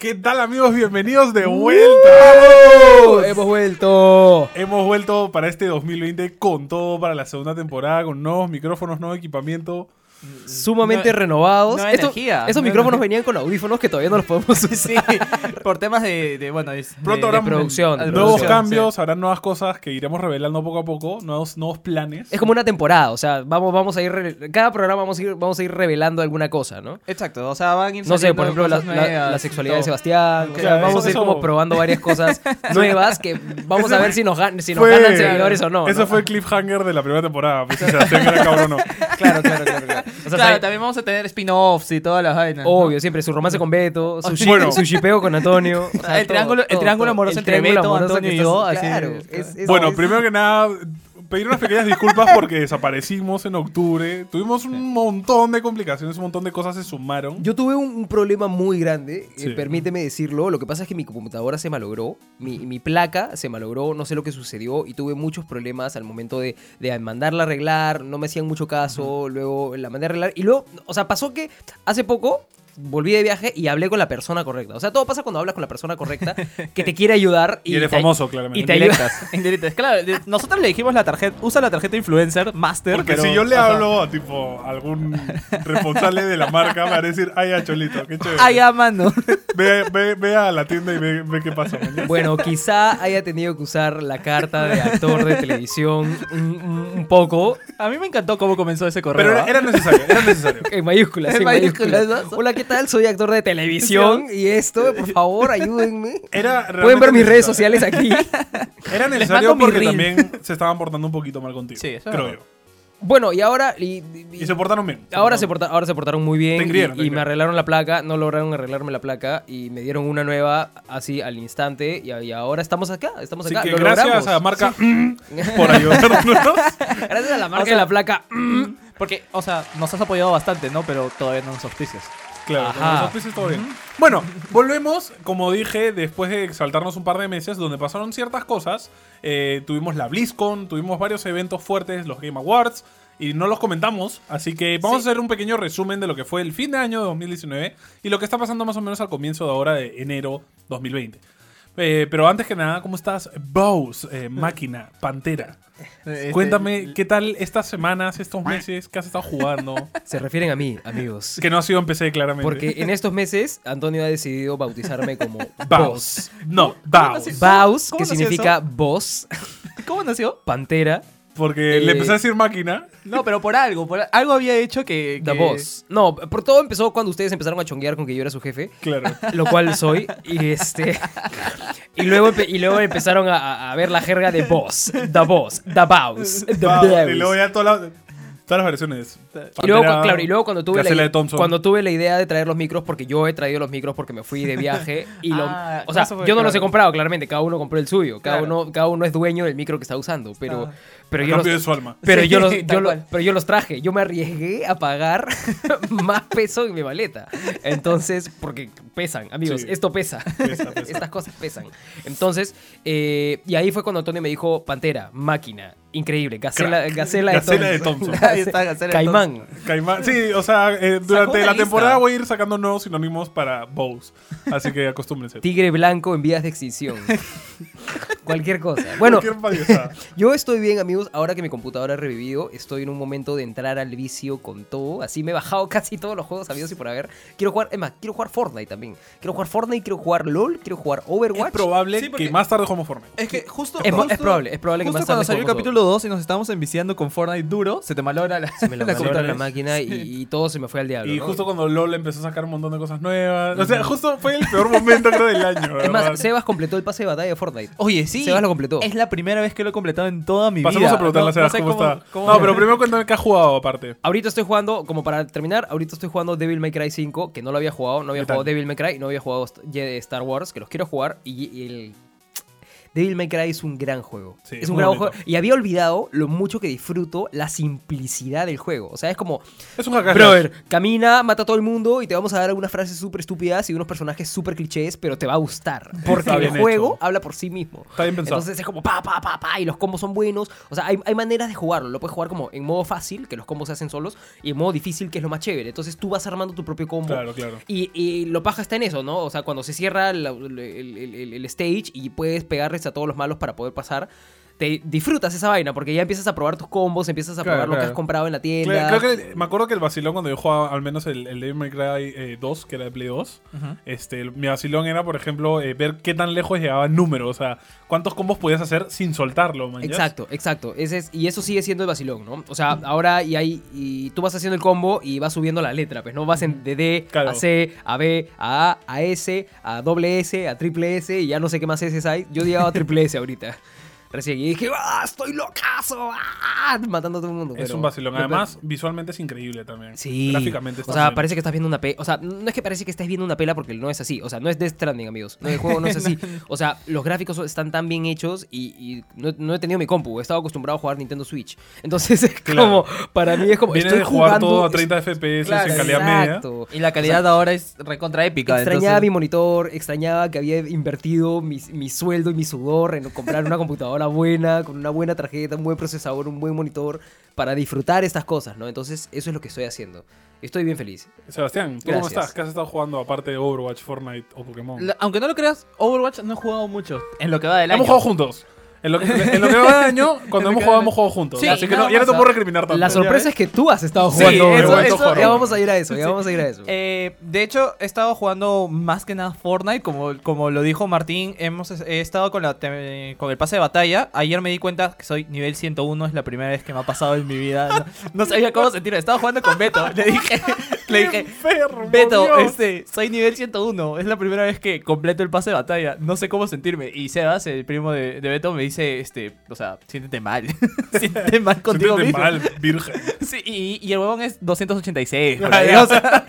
¿Qué tal amigos? Bienvenidos de vuelta. ¡Hemos vuelto! Hemos vuelto para este 2020 con todo para la segunda temporada, con nuevos micrófonos, nuevo equipamiento. Sumamente No- renovados. no Esto- energía, Esos no micrófonos energía. venían con audífonos que todavía no los podemos usar. Sí, por temas de, de, bueno, Pronto de- producción, de nuevos producción, cambios, habrán nuevas cosas que iremos revelando poco a poco, nuevos, nuevos planes. Es como una temporada, o sea, vamos, vamos a ir. re- Cada programa vamos a ir, vamos a ir revelando alguna cosa, ¿no? Exacto, o sea, van a ir No sé, por ejemplo, la, sexualidad de. Sebastián. o sea, Claro, vamos eso- a ir eso- como probando varias cosas nuevas que vamos a ver si nos, gan- si nos Fue- ganan seguidores o no. Eso ¿no? fue el cliffhanger de la primera temporada. Pues, Sebastián era cabrón o no. Claro, claro, claro. claro. O sea, Claro, sabe- también vamos a tener spin-offs y todas las vainas. ¿no? Obvio, siempre su romance con Beto, su, shi- Bueno. su shipeo con Antonio. o sea, el triángulo- el triángulo amoroso entre triángulo Beto, amoroso Antonio que y yo, así Claro, es. es- es- Bueno, es- primero que nada, pedir unas pequeñas disculpas porque desaparecimos en octubre. Tuvimos un montón de complicaciones, un montón de cosas se sumaron. Yo tuve un, un problema muy grande, eh, Sí. permíteme decirlo. Lo que pasa es que mi computadora se malogró, mi, mi placa se malogró, no sé lo que sucedió y tuve muchos problemas al momento de, de mandarla a arreglar, no me hacían mucho caso, luego la mandé a arreglar y luego, o sea, pasó que hace poco volví de viaje y hablé con la persona correcta. O sea, todo pasa cuando hablas con la persona correcta que te quiere ayudar y, Y eres te- famoso, claramente. y te. Indirectas, indirectas. Claro, nosotros le dijimos la tarjeta, usa la tarjeta influencer, master. Porque pero- si yo le ajá. hablo a tipo algún responsable de la marca, me va a decir, ay, ya, Cholito, qué chévere. Ah, ya, mano. Ve, ve- ve a la tienda y ve, ve qué pasa. Bueno, quizá haya tenido que usar la carta de actor de televisión un, poco. A mí me encantó cómo comenzó ese correo. Pero era, ¿ah? era necesario, era necesario. En mayúsculas, En en mayúsculas. mayúsculas. Hola, ¿qué tal? Soy actor de televisión y esto, por favor, ayúdenme. Era Pueden ver mis redes sociales aquí. Era necesario porque también se estaban portando un poquito mal contigo. Sí, eso es creo yo. Bueno, y ahora. Y, y- Y se portaron bien. ahora, se porta- ahora se portaron muy bien Te y, te y me arreglaron la placa. No lograron arreglarme la placa y me dieron una nueva así al instante. Y, y ahora estamos acá. Estamos Así acá. que lo gracias logramos. a la marca por ayudarnos. Gracias a la marca O sea, de la placa. Porque, o sea, nos has apoyado bastante, ¿no? Pero todavía no nos auspicias. Claro, con los auspicios todo bien. Bueno, volvemos, como dije, después de saltarnos un par de meses donde pasaron ciertas cosas. Eh, tuvimos la BlizzCon, tuvimos varios eventos fuertes, los Game Awards, y no los comentamos. Así que vamos Sí. a hacer un pequeño resumen de lo que fue el fin de año de 2019 y lo que está pasando más o menos al comienzo de ahora de enero 2020. Eh, pero antes que nada, ¿cómo estás? Bose, eh, máquina, pantera. Este, Cuéntame, ¿qué tal estas semanas, estos meses que has estado jugando? Se refieren a mí, amigos. que no ha sido en PC, claramente. Porque en estos meses Antonio ha decidido bautizarme como Boss. Baus. No, Baus. Baus, ¿Cómo que significa boss, ¿Cómo nació? pantera, Porque Eh, le empecé a decir máquina. No, pero por algo, por algo había hecho que... the boss. No, por todo empezó cuando ustedes empezaron a chonguear con que yo era su jefe, Claro. lo cual soy, y este... Y luego, y luego empezaron a- a, ver la jerga de boss, the boss, the boss, the boss. Y luego ya todas las, todas las versiones. Y luego, Pantera, claro, y luego cuando tuve, la, cuando tuve la idea de traer los micros, porque yo he traído los micros porque me fui de viaje y lo, Ah, o sea, yo no los he comprado, claramente, cada uno compró el suyo, cada Claro. uno, cada uno es dueño del micro que está usando, pero, Ah. pero yo los, cambio de su alma. pero Sí, yo los, yo pero yo los traje, yo me arriesgué a pagar más peso en mi maleta, entonces, porque pesan, amigos, Sí. esto pesa. Pesa, pesa. Estas cosas pesan. Entonces, eh, y ahí fue cuando Antonio me dijo, Pantera, máquina, increíble, Gacela. Gacela de Gacela de Thompson. Ahí está, Gacela de Caimán. Caimán. Sí, o sea, eh, durante la lista. temporada voy a ir sacando nuevos sinónimos para Bows. Así que acostúmbrense. Tigre blanco en vías de extinción. Cualquier cosa. Bueno, Cualquier yo estoy bien, amigos. Ahora que mi computadora ha revivido, estoy en un momento de entrar al vicio con todo. Así me he bajado casi todos los juegos habidos y por haber. Quiero jugar, es más, quiero jugar Fortnite también. Quiero jugar Fortnite, quiero jugar LOL, quiero jugar Overwatch. Es probable Sí, que más tarde jugamos Fortnite. Es que justo... Es mo- justo- es probable, es probable que más cuando tarde salió el juguemos capítulo 2 y nos estábamos enviciando con Fortnite duro, se te malogra la, Se me lo la la computadora. máquina y, y todo se me fue al diablo. Y ¿no? justo cuando LOL empezó a sacar un montón de cosas nuevas. O sea, justo fue el peor momento, creo, del año. Es ¿verdad? más, Sebas completó el pase de batalla de Fortnite. Oye, sí. Sebas lo completó. Es la primera vez que lo he completado en toda mi Pasamos vida. a preguntarle a Sebas no sé cómo, está. cómo- No, pero primero cuéntame qué has jugado aparte. Ahorita estoy jugando, como para terminar, ahorita estoy jugando Devil May Cry 5, que no lo había jugado, no había jugado Devil May Cry, no había jugado Star Wars, que los quiero jugar y, y el... Devil May Cry es un gran juego. Sí, es un gran bonito. juego. Y había olvidado lo mucho que disfruto la simplicidad del juego. O sea, es como, Es un hack and brother, camina, mata a todo el mundo y te vamos a dar algunas frases súper estúpidas y unos personajes súper clichés, pero te va a gustar. Porque el juego hecho. habla por sí mismo. Está bien pensado. Entonces es como pa, pa, pa, pa, y los combos son buenos. O sea, hay, hay maneras de jugarlo. Lo puedes jugar como en modo fácil, que los combos se hacen solos, y en modo difícil, que es lo más chévere. Entonces tú vas armando tu propio combo. Claro, claro. Y, y lo paja está en eso, ¿no? O sea, cuando se cierra la- el, el- el- el stage y puedes pegarles a todos los malos para poder pasar, te disfrutas esa vaina porque ya empiezas a probar tus combos, empiezas a Claro, probar lo que has comprado en la tienda. Creo que me acuerdo que el vacilón cuando yo jugaba al menos el, el Devil May Cry eh, 2, que era de Play 2, este, el- mi vacilón era, por ejemplo, eh, ver qué tan lejos llegaba el número, o sea, cuántos combos podías hacer sin soltarlo. Exacto, exacto. Ese es, y eso sigue siendo el vacilón, ¿no? O sea, ahora y hay, y tú vas haciendo el combo y vas subiendo la letra, pues no vas en, de D Claro. a C, a B, a A, a S, a doble S, a triple S y ya no sé qué más S hay. Yo llegaba a triple S ahorita. Recién y dije, ¡ah! ¡Estoy locazo! ¡ah! Matando a todo el mundo. Es pero- un vacilón. pero- Además, visualmente es increíble también. Sí. Gráficamente está O sea, bien. parece que estás viendo una pela. O sea, no es que parece que estés viendo una pela porque no es así. O sea, no es Death Stranding, amigos. No, el juego no es así. O sea, los gráficos están tan bien hechos y, y no, no he tenido mi compu. He estado acostumbrado a jugar Nintendo Switch. Entonces es Claro. como. Para mí es como. Viene estoy de jugar jugando, todo a es- 30 FPS Claro, en calidad media. exacto. Y la calidad ahora es recontra épica. Extrañaba entonces- mi monitor, extrañaba que había invertido mi, mi sueldo y mi sudor en comprar una computadora buena, con una buena tarjeta, un buen procesador, un buen monitor, para disfrutar estas cosas, ¿no? Entonces, eso es lo que estoy haciendo. Estoy bien feliz. Sebastián, ¿tú cómo estás? ¿Qué has estado jugando aparte de Overwatch, Fortnite o Pokémon? La- aunque no lo creas, Overwatch no he jugado mucho en lo que va del año. Hemos jugado juntos. En lo que, en lo que va de año, cuando hemos jugado, hemos jugado juntos. Sí, Así que no, ya no te puedo recriminar tanto. La sorpresa es que tú has estado Sí, jugando. eso- Overwatch. eso- ya vamos a ir a eso, ya vamos a ir a eso. Eh, de hecho, he estado jugando más que nada Fortnite, como, como lo dijo Martín, hemos he estado con, la, con el pase de batalla. Ayer me di cuenta que soy nivel 101, es la primera vez que me ha pasado en mi vida. No, no sabía cómo sentirme, estaba jugando con Beto. Le dije, le dije Enfermo, Beto, Dios. este, soy nivel 101, es la primera vez que completo el pase de batalla, no sé cómo sentirme. Y Sebas, el primo de, de Beto, me dice, este, o sea, siéntete mal, siéntete mal contigo Siéntete mismo. mal, virgen. Sí, y, y el huevón es 286. por Ah, ahí, o sea,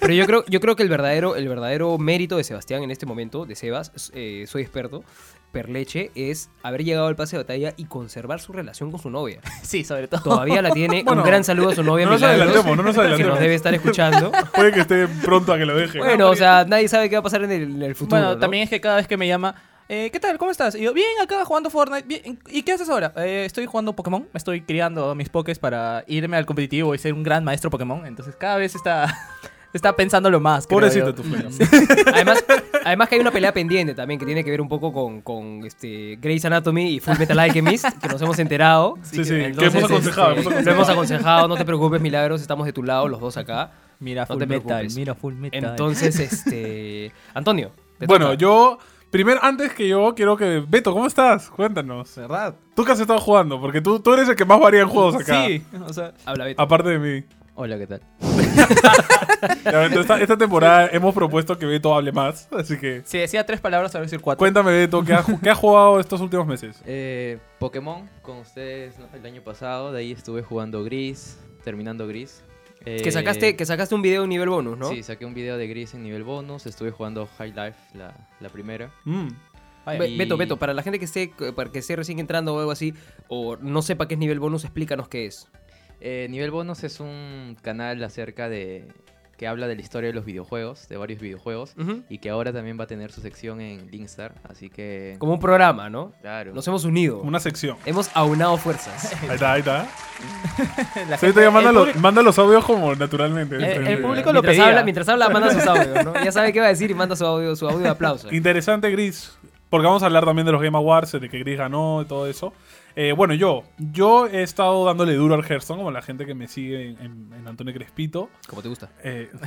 Pero yo creo, yo creo que el verdadero, el verdadero mérito de Sebastián en este momento, de Sebas, eh, soy experto, Perleche, es haber llegado al pase de batalla y conservar su relación con su novia. sí, sobre todo. Todavía la tiene. Bueno, un gran saludo a su novia, no nos Milagros, adelantemos, no nos que adelantemos. nos debe estar escuchando. Puede que esté pronto a que lo deje. Bueno, o sea, nadie sabe qué va a pasar en el, en el futuro. Bueno, ¿no? también es que cada vez que me llama, eh, ¿qué tal? ¿Cómo estás? Y yo, bien, acá jugando Fortnite. Bien. ¿Y qué haces ahora? "Eh, estoy jugando Pokémon. Me estoy criando mis Pokés para irme al competitivo y ser un gran maestro Pokémon. Entonces cada vez está, está pensándolo más. Pobrecito tu fleca. Además, además que hay una pelea pendiente también que tiene que ver un poco con, con este, Grey's Anatomy y Full Metal Alchemist, que nos hemos enterado. Sí, sí, que Entonces, hemos aconsejado, este, hemos aconsejado. Lo hemos aconsejado, no te preocupes, Milagros, estamos de tu lado, los dos acá. Mira No Full Metal, mira Full Metal. Entonces, este. Antonio. Bueno, toca. yo. Primero, antes que yo, quiero que. Beto, ¿cómo estás? Cuéntanos. ¿Verdad? ¿Tú qué has estado jugando? Porque tú, tú eres el que más varía en juegos acá. Sí, o sea... Habla Beto. Aparte de mí. Hola, ¿qué tal? Ya, esta, esta temporada hemos propuesto que Beto hable más. Así que. Si decía tres palabras, ahora voy a decir cuatro. Cuéntame, Beto, ¿qué has, ju- qué has jugado estos últimos meses? Eh, Pokémon con ustedes ¿no? el año pasado, de ahí estuve jugando Gris, terminando Gris. Que Eh, sacaste, que sacaste un video en nivel bonus, ¿no? Sí, saqué un video de Gris en nivel bonus, estuve jugando High Life, la, la primera. Mm. Be- Y- Beto, Beto, para la gente que esté, para que esté recién entrando o algo así, o no sepa qué es nivel bonus, explícanos qué es. Eh, nivel bonus es un canal acerca de... que habla de la historia de los videojuegos, de varios videojuegos, y que ahora también va a tener su sección en Linkstar, así que... Como un programa, ¿no? Claro. Nos hemos unido. Una sección. Hemos aunado fuerzas. Ahí está, ahí está. La Sí, gente- ahorita ya manda, los, público- manda los audios como naturalmente. el Este, público lo mientras, pedía. habla, mientras habla, manda sus audios, ¿no? Ya sabe qué va a decir y manda su audio, su audio de aplauso. Interesante, Gris. Porque vamos a hablar también de los Game Awards, de que Gris ganó y todo eso. Eh, bueno, yo. Yo he estado dándole duro al Hearthstone, como la gente que me sigue en, en- en Antonio Crespito. Como te gusta. Eh.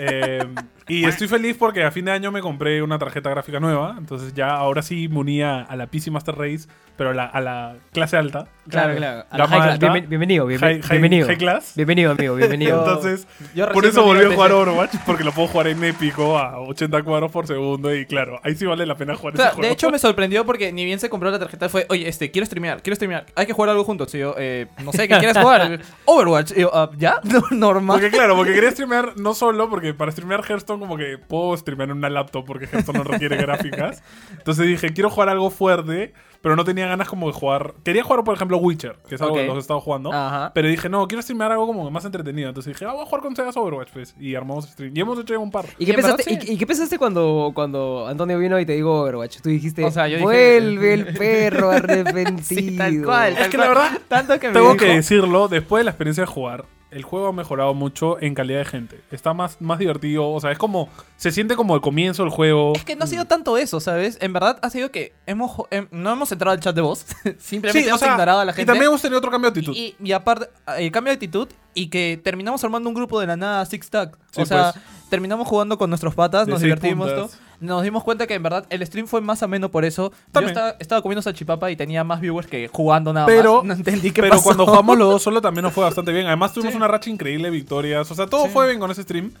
Eh, y estoy feliz porque a fin de año me compré una tarjeta gráfica nueva. Entonces ya ahora sí me unía a la PC Master Race, pero a la, a la clase alta. Claro, claro. A la high class. bienvenido, bienven- High- high- bienvenido. high class. Bienvenido, amigo, bienvenido. Entonces, Yo por eso volví a jugar. Overwatch, porque lo puedo jugar en épico a 80 cuadros por segundo. Y claro, ahí sí vale la pena jugar O sea, ese juego. de hecho me sorprendió porque ni bien se compró la tarjeta fue, oye, este, ¿quieres streamear, quiero streamear. Hay que jugar algo juntos. Y yo, eh, no sé, ¿qué quieres jugar? Overwatch. Y yo, "Ah, ¿ya? No, normal. Porque claro, porque quería streamear no solo, porque para streamear Hearthstone como que puedo streamear en una laptop porque Hearthstone no requiere gráficas. Entonces dije, quiero jugar algo fuerte, pero no tenía ganas como de jugar. Quería jugar, por ejemplo, Witcher, que es algo que los he estado jugando. Ajá. Pero dije, no, quiero streamear algo como más entretenido. Entonces dije, ah, voy a jugar con Sega Overwatch, pues. Y armamos stream. Y hemos hecho ya un par. ¿Y qué, Y en verdad, pensaste, sí. y, y qué pensaste cuando, cuando Antonio vino y te dijo Overwatch? Tú dijiste, O sea, yo dije- vuelve el perro arrepentido. Sí, tal cual. Es que cual. la verdad, tanto que me Tengo dijo- que decirlo, después de la experiencia de jugar, el juego ha mejorado mucho en calidad de gente. Está más, más divertido, o sea, es como, se siente como el comienzo del juego. Es que no ha sido tanto eso, ¿sabes? En verdad ha sido que hemos em, no hemos entrado al chat de voz. Simplemente Sí, o hemos sea, ignorado a la Y gente. también hemos tenido otro cambio de actitud. Y, y aparte, el cambio de actitud y que terminamos armando un grupo de la nada Six. Sí, o sea, pues. terminamos jugando con nuestros patas, De nos divertimos todo. Nos dimos cuenta que en verdad el stream fue más ameno por eso. También. Yo estaba, estaba comiendo salchipapa y tenía más viewers que jugando nada Pero- más. No entendí qué Pero pasó. cuando jugamos los dos solo también nos fue bastante bien. Además tuvimos Sí. una racha increíble de victorias. O sea, todo Sí. fue bien con ese stream.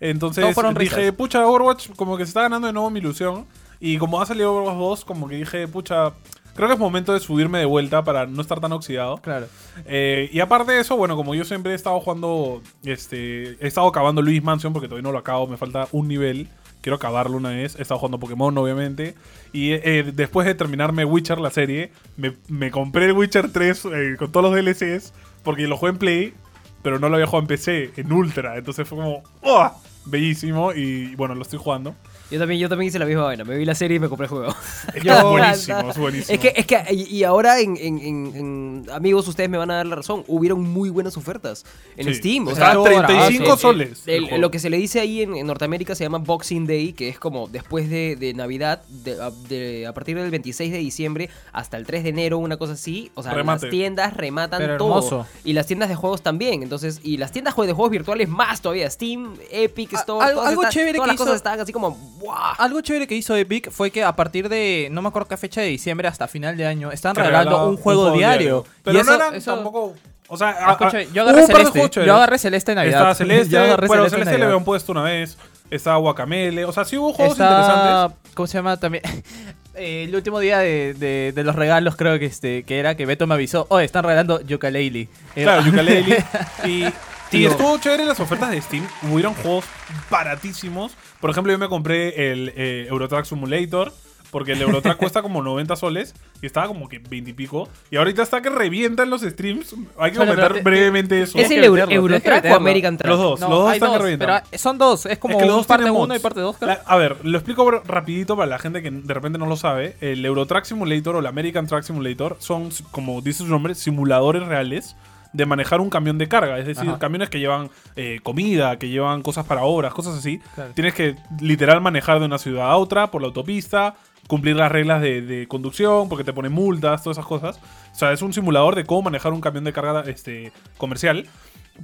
Entonces dije, risas. pucha, Overwatch como que se está ganando de nuevo mi ilusión. Y como ha salido Overwatch 2, como que dije, pucha, creo que es momento de subirme de vuelta para no estar tan oxidado. Claro. Eh, y aparte de eso, bueno, como yo siempre he estado jugando, este, he estado acabando Luis Mansion porque todavía no lo acabo, me falta un nivel. Quiero acabarlo una vez. He estado jugando Pokémon, obviamente. Y eh, después de terminarme Witcher, la serie, me, compré el Witcher 3 eh, con todos los DLCs porque lo jugué en Play, pero no lo había jugado en PC, en Ultra. Entonces fue como, ¡oh! Bellísimo. Y bueno, lo estoy jugando. Yo también, yo también hice la misma vaina. Me vi la serie y me compré el juego. Es que es buenísimo, es buenísimo. Es que, es que y y ahora, en, en- en- en- amigos, ustedes me van a dar la razón. Hubieron muy buenas ofertas en Sí. Steam. O sea, a 35 el- el- soles. el- el juego. lo que se le dice ahí en, en Norteamérica se llama Boxing Day, que es como después de, de Navidad, de- a, de- a partir del 26 de diciembre hasta el 3 de enero, una cosa así. O sea, Remate. las tiendas rematan Pero todo. hermoso. Y las tiendas de juegos también. Entonces, y las tiendas de juegos virtuales más todavía. Steam, Epic A- Store. algo- todas algo están- chévere todas que las cosas hizo- están así como. ¡Buah! Algo chévere que hizo Epic fue que a partir de, no me acuerdo qué fecha de diciembre hasta final de año, están regalando un juego, diario. Pero y eso, no eran eso- tampoco. O sea, a- a- Escucha, yo hubo agarré Celeste. Yo agarré Celeste en Navidad. Estaba Celeste, Yo agarré bueno, Celeste Celeste le habían puesto una vez. Estaba Guacamele. O sea, sí hubo juegos Está- interesantes. ¿Cómo se llama también? Eh, el último día de, de- de los regalos creo que este que era que Beto me avisó, oh, están regalando Yooka-Laylee. Eh, Claro, Yooka-Laylee. y, y Tío. estuvo chévere las ofertas de Steam. Hubieron juegos baratísimos. Por ejemplo, yo me compré el eh, Eurotrack Simulator. Porque el Eurotrack cuesta como 90 soles y estaba como que 20 y pico. Y ahorita está que revientan los streams. Hay que Bueno, comentar te- brevemente eso. ¿Es que el Euro- que Eurotrack o. American Track? Los dos, No, los dos están que dos, revientan. pero son dos, es como Es que los un dos parte tienen 1 mods. y parte 2. La- a ver, lo explico rapidito para la gente que de repente no lo sabe. El Eurotrack Simulator o el American Track Simulator son, como dice su nombre, simuladores reales de manejar un camión de carga. Es decir, Ajá. camiones que llevan eh, comida, que llevan cosas para obras, cosas así. Claro. Tienes que literal manejar de una ciudad a otra por la autopista, cumplir las reglas de, de conducción, porque te ponen multas, todas esas cosas. O sea, es un simulador de cómo manejar un camión de carga este, comercial.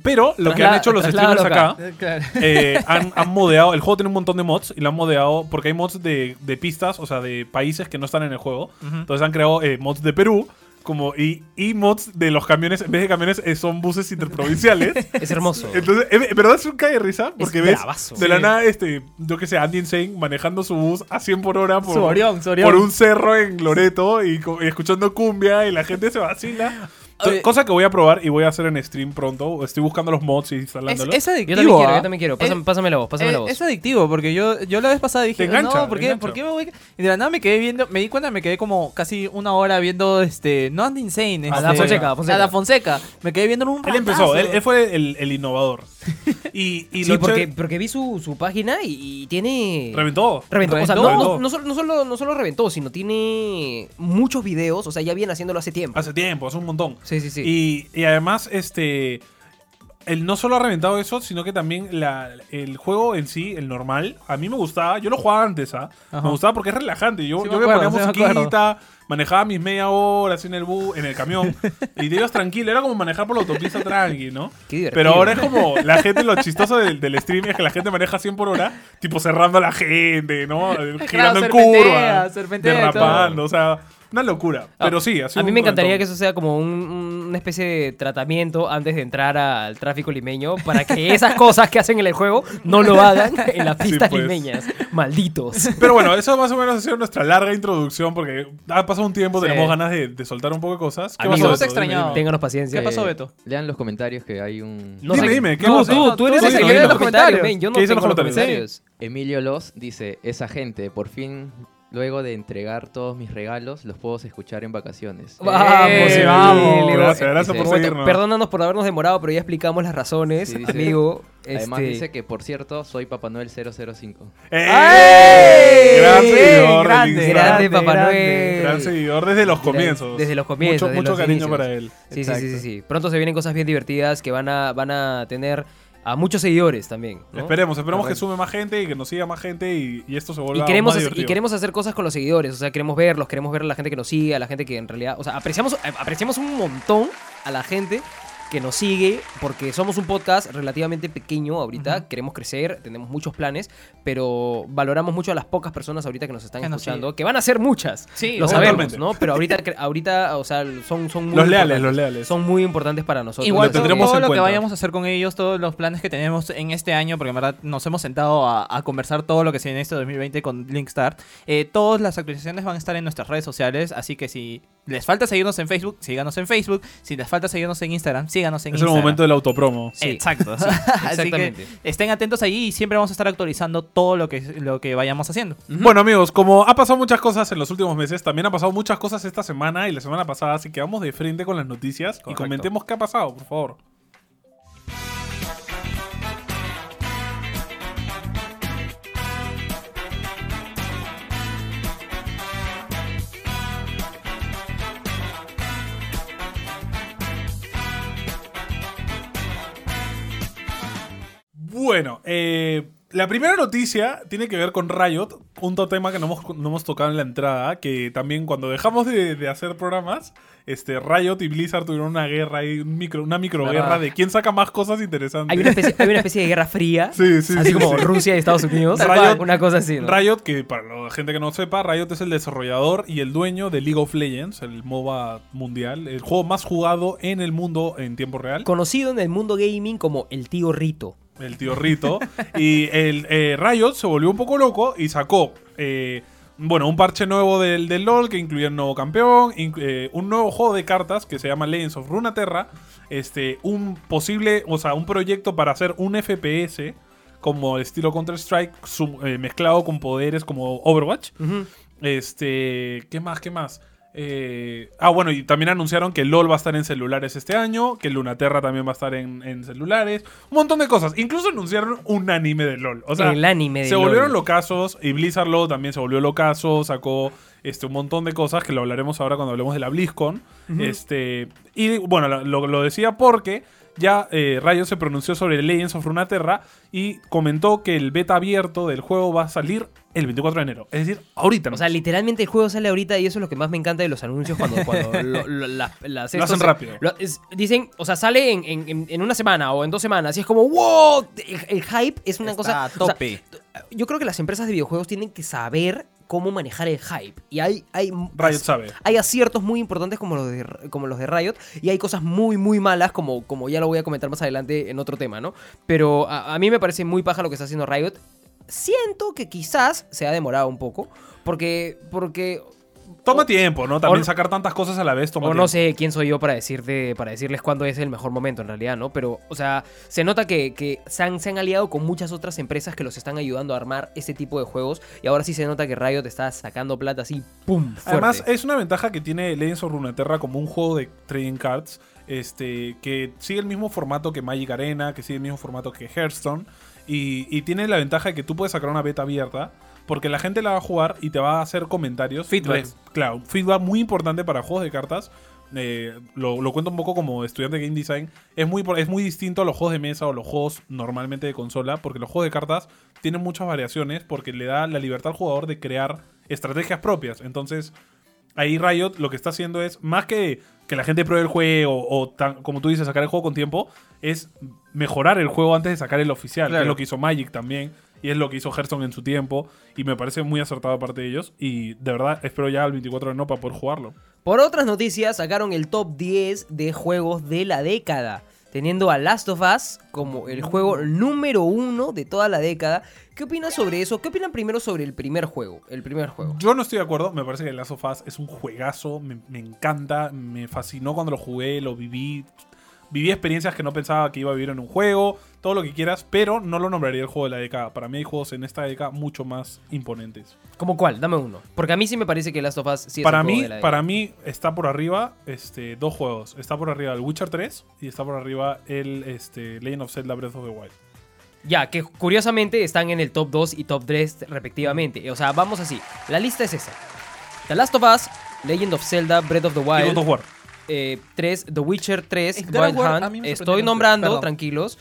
Pero lo que han helos traslada streamers acá Claro. eh, han, han modeado. El juego tiene un montón de mods y lo han modeado porque hay mods de, de pistas, o sea, de países que no están en el juego. Entonces han creado eh, mods de Perú. Como, y, y mods de los camiones, en vez de camiones, eh, son buses interprovinciales. Es hermoso. Entonces, eh, en verdad es un cae de risa porque Es ves bravazo. de la Sí. nada, este, yo que sé, Andy Insane manejando su bus a 100 por hora por, Su Orión, su Orión. por un cerro en Loreto y, co- y escuchando cumbia y la gente se vacila. Oye. Cosa que voy a probar y voy a hacer en stream pronto. Estoy buscando los mods y instalándolos. es adictivo. Yo también quiero, ¿ah? yo también quiero. Pásame, Es- pásame la voz, pásame la Eh, voz. Es adictivo porque yo, yo la vez pasada dije, Te engancha, no, ¿por qué, engancha. ¿por qué me voy? Y de la nada me quedé viendo, me di cuenta, me quedé como casi una hora viendo, este, no Andy Insane, A este, la Fonseca, a Fonseca. a la Fonseca. Me quedé viendo un Él empezó, él, él fue el, el innovador. Y, y sí, lo porque, porque vi su, su página y, y tiene... reventó. Reventó. O sea, Reventó. no, solo, no, solo, no solo reventó, sino tiene muchos videos. O sea, ya viene haciéndolo hace tiempo. Hace tiempo, hace un montón. Sí, sí, sí. Y, y además, este. Él no solo ha reventado eso, sino que también la- el juego en sí, el normal, a mí me gustaba. Yo lo jugaba antes, ¿ah? Ajá. Me gustaba porque es relajante. Yo, Sí yo me me, acuerdo, ponía sí me acuerdo. musiquita, manejaba mis media hora así en el bus, en el camión. y te ibas tranquilo. Era como manejar por la autopista tranqui, ¿no? Qué divertido. Pero ahora es como la gente, lo chistoso del, del stream es que la gente maneja 100 por hora, tipo cerrando a la gente, ¿no? Girando en serpentea, curvas, serpentea y derrapando, o sea, Una locura. Pero sí, ha sido A mí un me encantaría que eso sea como un- un- una especie de tratamiento antes de entrar al tráfico limeño para que esas cosas que hacen en el juego no lo hagan en las Sí, pistas pues. limeñas. Malditos. Pero bueno, eso más o menos ha sido nuestra larga introducción porque ha pasado un tiempo, Sí. tenemos ganas de, de soltar un poco de cosas. ¿Qué Amigos, pasó, extrañado. Ténganos paciencia. ¿Qué pasó, Beto? Lean los comentarios que hay un... No Dime, sé, dime, ¿qué pasó? tú, tú eres el que lee los comentarios, comentarios. men, Yo no ¿Qué dicen los comentarios. Emilio Los dice, esa gente, por fin, luego de entregar todos mis regalos, los puedo escuchar en vacaciones. Vamos, Eh, vamos. Gracias, gracias por seguirnos. Perdónanos por habernos demorado, pero ya explicamos las razones, Sí, dice- amigo. Además este, dice que, por cierto, soy Papá Noel 005. ¡Eh! ¡Ay! Gran seguidor Grande. Grande, grande, Papá grande. Noel. Gran seguidor desde los comienzos. Desde los comienzos, Mucho, desde mucho los cariño inicios. para él. Sí, sí, sí, sí. Pronto se vienen cosas bien divertidas que van a, van a tener a muchos seguidores también. ¿no? Esperemos, esperemos que sume más gente y que nos siga más gente y, y esto se vuelva Y queremos, más hacer, y queremos hacer cosas con los seguidores, o sea, queremos verlos, queremos ver a la gente que nos sigue, a la gente que en realidad, o sea, apreciamos, eh, apreciamos un montón a la gente que nos sigue, porque somos un podcast relativamente pequeño ahorita, queremos crecer, tenemos muchos planes, pero valoramos mucho a las pocas personas ahorita que nos están Que escuchando, que van a ser muchas, Sí, lo sabemos, ¿no? Pero ahorita, ahorita, o sea, son, son muy Los leales, importantes. los leales. Son muy importantes para nosotros. Igual Lo todo, tendremos todo en lo que vayamos a hacer con ellos, todos los planes que tenemos en este año, porque en verdad nos hemos sentado a, a conversar todo lo que se viene este 2020 con Linkstar. Eh, todas las actualizaciones van a estar en nuestras redes sociales, así que si les falta seguirnos en Facebook, síganos en Facebook. Si les falta seguirnos en Instagram, síganos en Es el Instagram. momento del autopromo. Sí. Exacto. así exactamente. que estén atentos ahí y siempre vamos a estar actualizando todo lo que, lo que vayamos haciendo. Bueno, amigos, como ha pasado muchas cosas en los últimos meses, también ha pasado muchas cosas esta semana y la semana pasada, así que vamos de frente con las noticias y comentemos qué ha pasado, por favor. Bueno, eh, la primera noticia tiene que ver con Riot, un tema que no hemos, no hemos tocado en la entrada, que también cuando dejamos de, de hacer programas, este, Riot y Blizzard tuvieron una guerra un micro, una microguerra ¿Verdad? de quién saca más cosas interesantes. Hay una especie, hay una especie de guerra fría, Sí, sí, así sí, como. Rusia y Estados Unidos, Riot- una cosa así. ¿no? Riot, que para la gente que no sepa, Riot es el desarrollador y el dueño de League of Legends, el MOBA mundial, el juego más jugado en el mundo en tiempo real. Conocido en el mundo gaming como el tío Rito. El tío Rito. y el eh, Riot se volvió un poco loco y sacó, eh, bueno, un parche nuevo del, del LOL que incluía un nuevo campeón, eh, un nuevo juego de cartas que se llama Legends of Runeterra, este, un posible, o sea, un proyecto para hacer un FPS como estilo Counter-Strike eh, mezclado con poderes como Overwatch. Este, ¿qué más? ¿Qué más? Eh, ah, bueno, y también anunciaron que LOL va a estar en celulares este año, que Lunaterra también va a estar en, en celulares, un montón de cosas. Incluso anunciaron un anime de LOL. O sea, el anime de se LOL. volvieron locazos y Blizzard LOL también se volvió locazo, sacó este, un montón de cosas que lo hablaremos ahora cuando hablemos de la BlizzCon. este, y bueno, lo, lo decía porque ya eh, Riot se pronunció sobre Legends of Runeterra y comentó que el beta abierto del juego va a salir el 24 de enero. Es decir, ahorita. O sea, literalmente el juego sale ahorita y eso es lo que más me encanta de los anuncios cuando, cuando lo- lo- las- las- Lo hacen se- rápido. lo- es- dicen, o sea, sale en, en- una semana o en dos semanas y es como, wow, el, el hype es una Está cosa... a o sea, tope. yo creo que las empresas de videojuegos tienen que saber cómo manejar el hype. Y hay... hay Riot sabe. Hay aciertos muy importantes como los de, como los de Riot y hay cosas muy, muy malas como, como ya lo voy a comentar más adelante en otro tema, ¿no? Pero a, a mí me parece muy paja lo que está haciendo Riot. Siento que quizás se ha demorado un poco porque... porque Toma tiempo, ¿no? También o- sacar tantas cosas a la vez toma o tiempo. no sé quién soy yo para decirte, para decirles cuándo es el mejor momento en realidad, ¿no? Pero, o sea, se nota que, que se, han, se han aliado con muchas otras empresas que los están ayudando a armar ese tipo de juegos. Y ahora sí se nota que Riot está sacando plata así, ¡pum! Fuerte. Además, es una ventaja que tiene Legends of Runeterra como un juego de trading cards. Este, que sigue el mismo formato que Magic Arena, que sigue el mismo formato que Hearthstone. Y, y tiene la ventaja de que tú puedes sacar una beta abierta. Porque la gente la va a jugar y te va a hacer comentarios. Feedback. Claro, feedback muy importante para juegos de cartas. Eh, lo, lo cuento un poco como estudiante de game design. Es muy, es muy distinto a los juegos de mesa o los juegos normalmente de consola. Porque los juegos de cartas tienen muchas variaciones. Porque le da la libertad al jugador de crear estrategias propias. Entonces, ahí Riot lo que está haciendo es, más que que la gente pruebe el juego o, tan- como tú dices, sacar el juego con tiempo, es mejorar el juego antes de sacar el oficial, que es lo que hizo Magic también. Y es lo que hizo Hearthstone en su tiempo. Y me parece muy acertado de parte de ellos. Y de verdad, espero ya el 24 de no para poder jugarlo. Por otras noticias, sacaron el top 10 de juegos de la década, teniendo a Last of Us como el juego número uno de toda la década. ¿Qué opinas sobre eso? ¿Qué opinan primero sobre el primer juego? El primer juego. Yo no estoy de acuerdo. Me parece que Last of Us es un juegazo. Me, me encanta. Me fascinó cuando lo jugué, lo viví. Viví experiencias que no pensaba que iba a vivir en un juego. Todo lo que quieras. Pero no lo nombraría el juego de la década. Para mí hay juegos en esta década mucho más imponentes. ¿Cómo cuál? Dame uno. Porque a mí sí me parece que Last of Us sí es para el juego mí, de la década. para mí está por arriba este, dos juegos. Está por arriba el Witcher 3 y está por arriba el este, Legend of Zelda Breath of the Wild. Ya, que curiosamente están en el top 2 y top 3 respectivamente. O sea, vamos así. La lista es esa. The Last of Us, Legend of Zelda, Breath of the Y Wild. God of War. Eh, 3, The Witcher 3, Eh, God of Wild War, Hunt. Estoy nombrando, Perdón. tranquilos.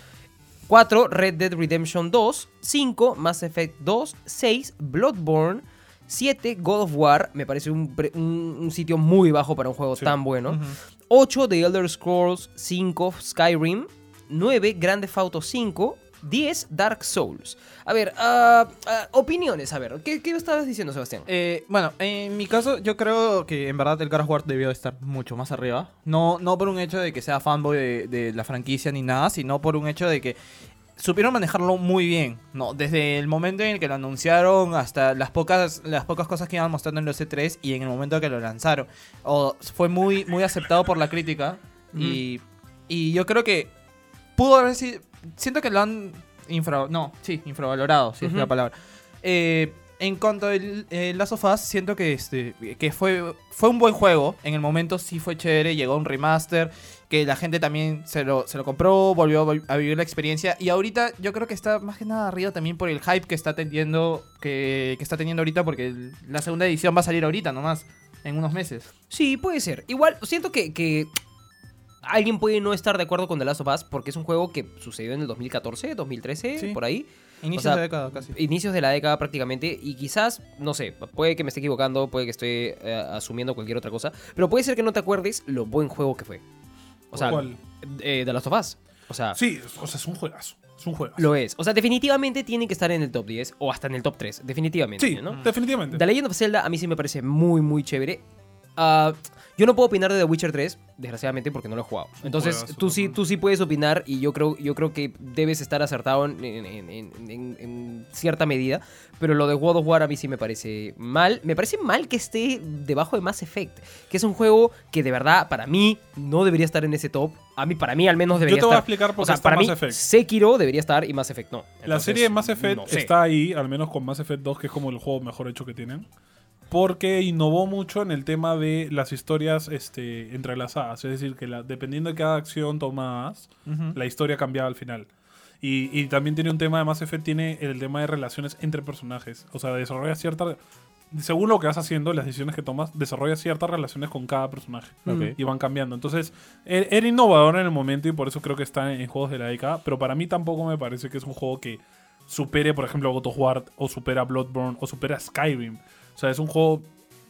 4, Red Dead Redemption 2. 5, Mass Effect 2. 6, Bloodborne. 7, God of War. Me parece un, un- un sitio muy bajo para un juego Sí. tan bueno. Ujú. 8, The Elder Scrolls 5, Skyrim. 9, Grand Theft Auto 5. 10, Dark Souls. A ver, ah, opiniones, a ver. ¿qué, ¿Qué estabas diciendo, Sebastián? Eh, bueno, en mi caso, yo creo que en verdad el God of War debió estar mucho más arriba. No, no por un hecho de que sea fanboy de, de la franquicia ni nada, sino por un hecho de que supieron manejarlo muy bien. No, desde el momento en el que lo anunciaron hasta las pocas, las pocas cosas que iban mostrando en los E3 y en el momento que lo lanzaron. O, fue muy, muy aceptado por la crítica. Y, y yo creo que pudo haber sido. Siento que lo han infra, no, sí, infravalorado, si es Ujú. la palabra. Eh, en cuanto al eh, Last of Us, siento que este que fue fue un buen juego. En el momento sí fue chévere, llegó un remaster, que la gente también se lo, se lo compró, volvió a vi- a vivir la experiencia. Y ahorita yo creo que está más que nada arriba también por el hype que está teniendo, que, que está teniendo ahorita, porque la segunda edición va a salir ahorita nomás, en unos meses. Sí, puede ser. Igual, siento que, que alguien puede no estar de acuerdo con The Last of Us porque es un juego que sucedió en el 2014, 2013, Sí. por ahí. Inicios O sea, de década casi. Inicios de la década prácticamente. Y quizás, no sé, puede que me esté equivocando, puede que esté eh, asumiendo cualquier otra cosa. Pero puede ser que no te acuerdes lo buen juego que fue. O sea, ¿Cuál? eh, The Last of Us. O sea, Sí, o sea, es un juegazo. Es un juegazo. lo es. O sea, definitivamente tiene que estar en el top 10 o hasta en el top 3. Definitivamente, sí, ¿no? definitivamente. The Legend of Zelda a mí sí me parece muy, muy chévere. Ah, yo no puedo opinar de The Witcher 3, desgraciadamente, porque no lo he jugado. Entonces, tú sí, tú sí puedes opinar y yo creo, yo creo que debes estar acertado en, en- en- en- cierta medida. Pero lo de God of War a mí sí me parece mal. Me parece mal que esté debajo de Mass Effect, que es un juego que de verdad, para mí, no debería estar en ese top. A mí, para mí, al menos debería Yo te voy a estar. explicar por o qué sea, está para Mass mí, Effect. Sekiro debería estar y Mass Effect no. La Entonces, serie de Mass Effect no sé. está ahí, al menos con Mass Effect 2, que es como el juego mejor hecho que tienen. Porque innovó mucho en el tema de las historias este, entrelazadas. Es decir, que la- dependiendo de cada acción tomadas, la historia cambiaba al final. Y, y también tiene un tema de Mass Effect, tiene el tema de relaciones entre personajes. O sea, desarrolla cierta... Según lo que vas haciendo, las decisiones que tomas, desarrolla ciertas relaciones con cada personaje. Y van cambiando. Entonces, e- era innovador en el momento y por eso creo que está en, en juegos de la década. Pero para mí tampoco me parece que es un juego que supere, por ejemplo, God of War, o supera Bloodborne, o supera Skyrim. O sea, es un juego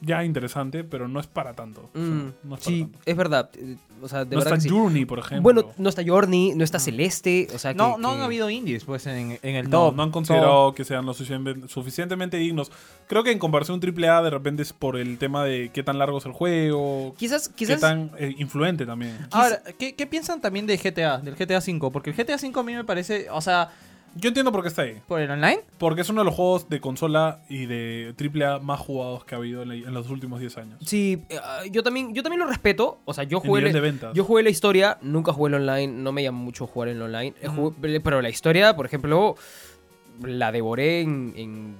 ya interesante, pero no es para tanto. O sea, Mm, no es para sí, tanto. es verdad. eh, O sea, de no verdad está que sí. Journey, por ejemplo. Bueno, no está Journey, no está Celeste, o sea que... No, no que- han habido indies pues en, en el No, top. no han considerado que sean lo suficientemente, dignos. Creo que en comparación a un AAA de repente es por el tema de qué tan largo es el juego, Quizás, qué quizás... tan eh, influente también. Ahora, ¿qué, qué piensan también de GTA, del GTA V? Porque el GTA V a mí me parece, o sea, Yo entiendo por qué está ahí. por el online, Porque es uno de los juegos de consola y de AAA más jugados que ha habido en, la- en los últimos 10 años. Sí, eh, yo también, yo también lo respeto. O sea, yo En jugué, nivel la- de ventas. yo jugué la historia, nunca jugué el online, no me llama mucho jugar el online. Jugué- pero la historia, por ejemplo, la devoré en, en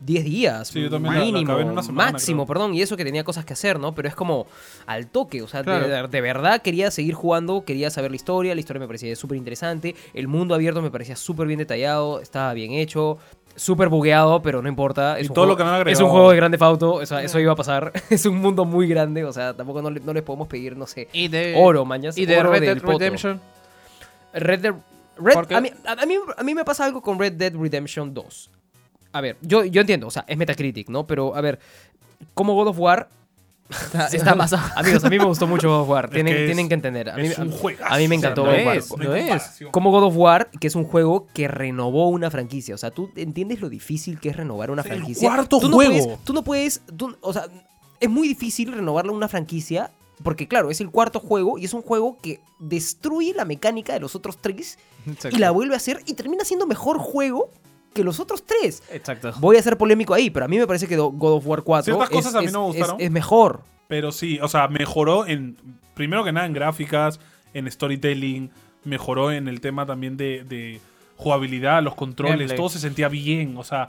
10 días. Sí, yo también la- la mínimo, acabé en una semana, máximo, creo. perdón. Y eso que tenía cosas que hacer, ¿no? Pero es como al toque. O sea, de- Claro. de, de verdad quería seguir jugando, quería saber la historia. La historia me parecía súper interesante. El mundo abierto me parecía súper bien detallado, estaba bien hecho. Súper bugueado, pero no importa. Es Y un todo juego- lo que han agregado. Es un juego de Grande Auto, o sea, eso iba a pasar. es un mundo muy grande, o sea, tampoco no, le- no les podemos pedir, no sé, y de oro, mañas. y de oro Red del Dead poto. Redemption. Red Dead Red- a, mí, a, a mí, a mí me pasa algo con Red Dead Redemption 2. A ver, yo, yo entiendo, o sea, es Metacritic, ¿no? Pero, a ver, como God of War, Está, está más Amigos, a mí me gustó mucho God of War. Es Tienen, que es- tienen que entender. A mí, es un a- juegazo. a mí me encantó Lo God of War. es, No es. Como God of War, que es un juego que renovó una franquicia. O sea, tú entiendes lo difícil que es renovar una Es el franquicia. cuarto tú no juego. Puedes, tú no puedes. tú- o sea, es muy difícil renovarle una franquicia. Porque, claro, es el cuarto juego y es un juego que destruye la mecánica de los otros tres Exacto. y la vuelve a hacer y termina siendo mejor juego que los otros tres. Exacto. Voy a ser polémico ahí, pero a mí me parece que God of War 4 Ciertas es, cosas a mí es- no me es- gustaron. es mejor. Pero sí, o sea, mejoró en. Primero que nada en gráficas, en storytelling, mejoró en el tema también de, de jugabilidad, los controles, Gameplay. todo se sentía bien, o sea.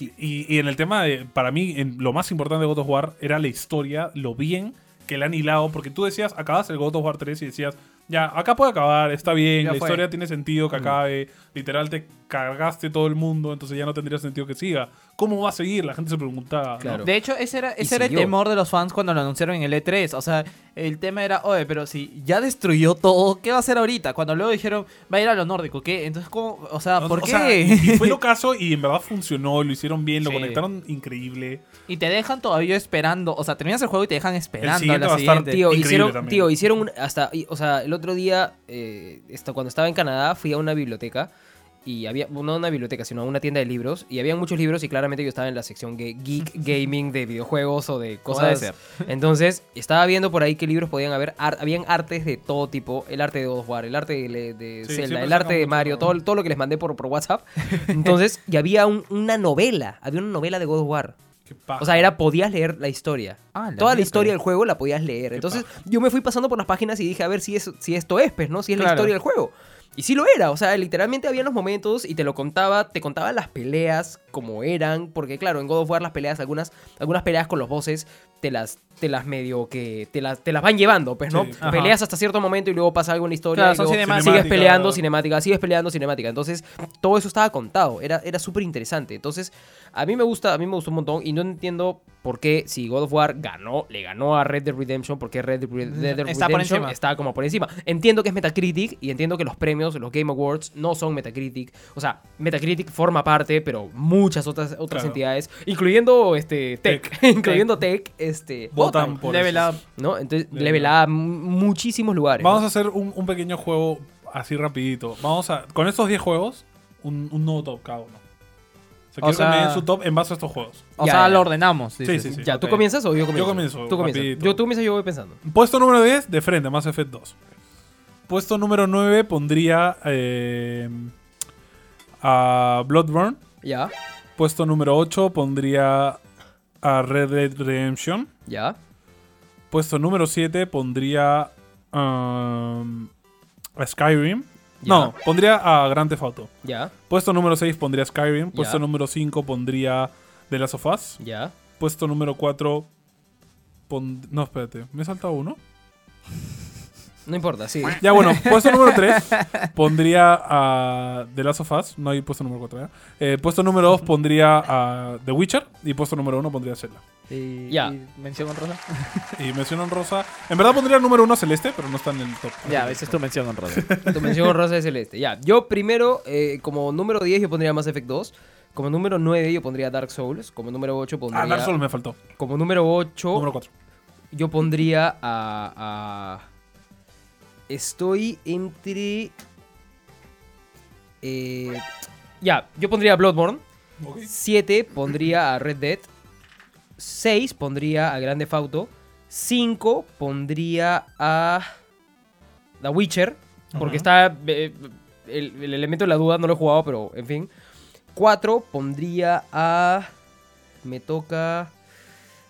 Y, y en el tema de. Para mí, en- lo más importante de God of War era la historia, lo bien que le han hilado, porque tú decías, acabas el God of War 3 y decías, ya, acá puede acabar, está bien, Ya la fue. historia tiene sentido que acabe, literal te cargaste todo el mundo, entonces ya no tendría sentido que siga. ¿Cómo va a seguir? La gente se preguntaba. ¿no? Claro. De hecho, ese era, ese era el temor de los fans cuando lo anunciaron en el E3. O sea, el tema era, oye, pero si ya destruyó todo, ¿qué va a hacer ahorita? Cuando luego dijeron, va a ir a lo nórdico, ¿qué? Entonces, ¿cómo? O sea, ¿por o qué? sea, y, y fue lo caso y en verdad funcionó, lo hicieron bien, lo Sí. conectaron increíble. Y te dejan todavía esperando. O sea, terminas el juego y te dejan esperando a siguiente la siguiente. Tío, hicieron, también. tío, hicieron un- hasta, y- o sea, el otro día, eh, esto, cuando estaba en Canadá, fui a una biblioteca y había, no una biblioteca, sino una tienda de libros y había muchos libros y claramente yo estaba en la sección ge- geek gaming de videojuegos o de cosas. Entonces, estaba viendo por ahí qué libros podían haber, ar- habían artes de todo tipo, el arte de God of War, el arte de, de Sí, Zelda, el arte de Mario, todo, todo lo que les mandé por, por WhatsApp. Entonces, y había un- una novela, había una novela de God of War. O sea, era, podías leer la historia. Ah, la Toda la historia del juego la podías leer. Entonces, yo me fui pasando por las páginas y dije, a ver si, es, si esto es, pues, ¿no? Si es la historia del juego. Y sí lo era, o sea, literalmente había los momentos y te lo contaba, te contaba las peleas como eran, porque claro, en God of War las peleas, algunas, algunas peleas con los bosses, te las, te las medio que, te las, te las van llevando, pues, ¿no? Sí. Ajá. Peleas hasta cierto momento y luego pasa algo en la historia. Claro, y luego. Sigues peleando, cinemática, sigues peleando, cinemática. Entonces, todo eso estaba contado, era, era súper interesante. Entonces, a mí me gusta, a mí me gustó un montón y no entiendo por qué si God of War ganó, le ganó a Red Dead Redemption, porque Red Dead Red Dead Está Redemption está como por encima. Entiendo que es Metacritic y entiendo que los premios, los Game Awards, no son Metacritic. O sea, Metacritic forma parte, pero muchas otras, otras Claro. entidades, incluyendo este Tech, Tech. incluyendo Tech, este Votan por Level. Up. ¿no? Entonces, Level Level Up, muchísimos lugares. Vamos ¿no? a hacer un, un pequeño juego así rapidito. Vamos a. Con estos 10 juegos, un, un nuevo top cada uno. O sea, O quiero que me sea- den su top en base a estos juegos. O Ya, sea, ya. lo ordenamos. Sí, dices. sí, sí. Ya, ¿tú Ok. comienzas o yo comienzo? comienzo, Tú comienzas. Yo, tú comienzas y yo voy pensando. Puesto número 10, de frente, Mass Effect 2. Puesto número 9 pondría eh, a Bloodborne. Ya, Puesto número 8 pondría a Red Dead Redemption. ya. Puesto número 7 pondría um, a Skyrim. Ya. No, pondría a Grand Theft Auto. Ya, Puesto número 6 pondría Skyrim. Puesto Ya. número 5 pondría The Last of Us. ya. Puesto número 4 pond... No, espérate. ¿Me he saltado uno? No importa, sí. Ya bueno, puesto número 3 pondría a The Last of Us. No hay puesto número 4. ¿eh? Eh, puesto número 2 pondría a The Witcher. Y puesto número 1 pondría a Zelda. Y, Ya. y mención honrosa. Y mención honrosa. En verdad pondría el número 1 Celeste, pero no está en el top. Ya, a veces tu mención honrosa. Tu mención rosa es celeste. Ya, yo primero, eh, como número 10 yo pondría Mass Effect 2. Como número 9 yo pondría Dark Souls. Como número 8 pondría... Ah, Dark Souls me faltó. Como número 8 Número 4. yo pondría a, a- Estoy entre... eh, ya, yo pondría a Bloodborne. 7 pondría a Red Dead. 6 pondría a Grande Fauto. 5 pondría a The Witcher. Porque está. eh, el, el elemento de la duda no lo he jugado, pero en fin. 4 pondría a. Me toca.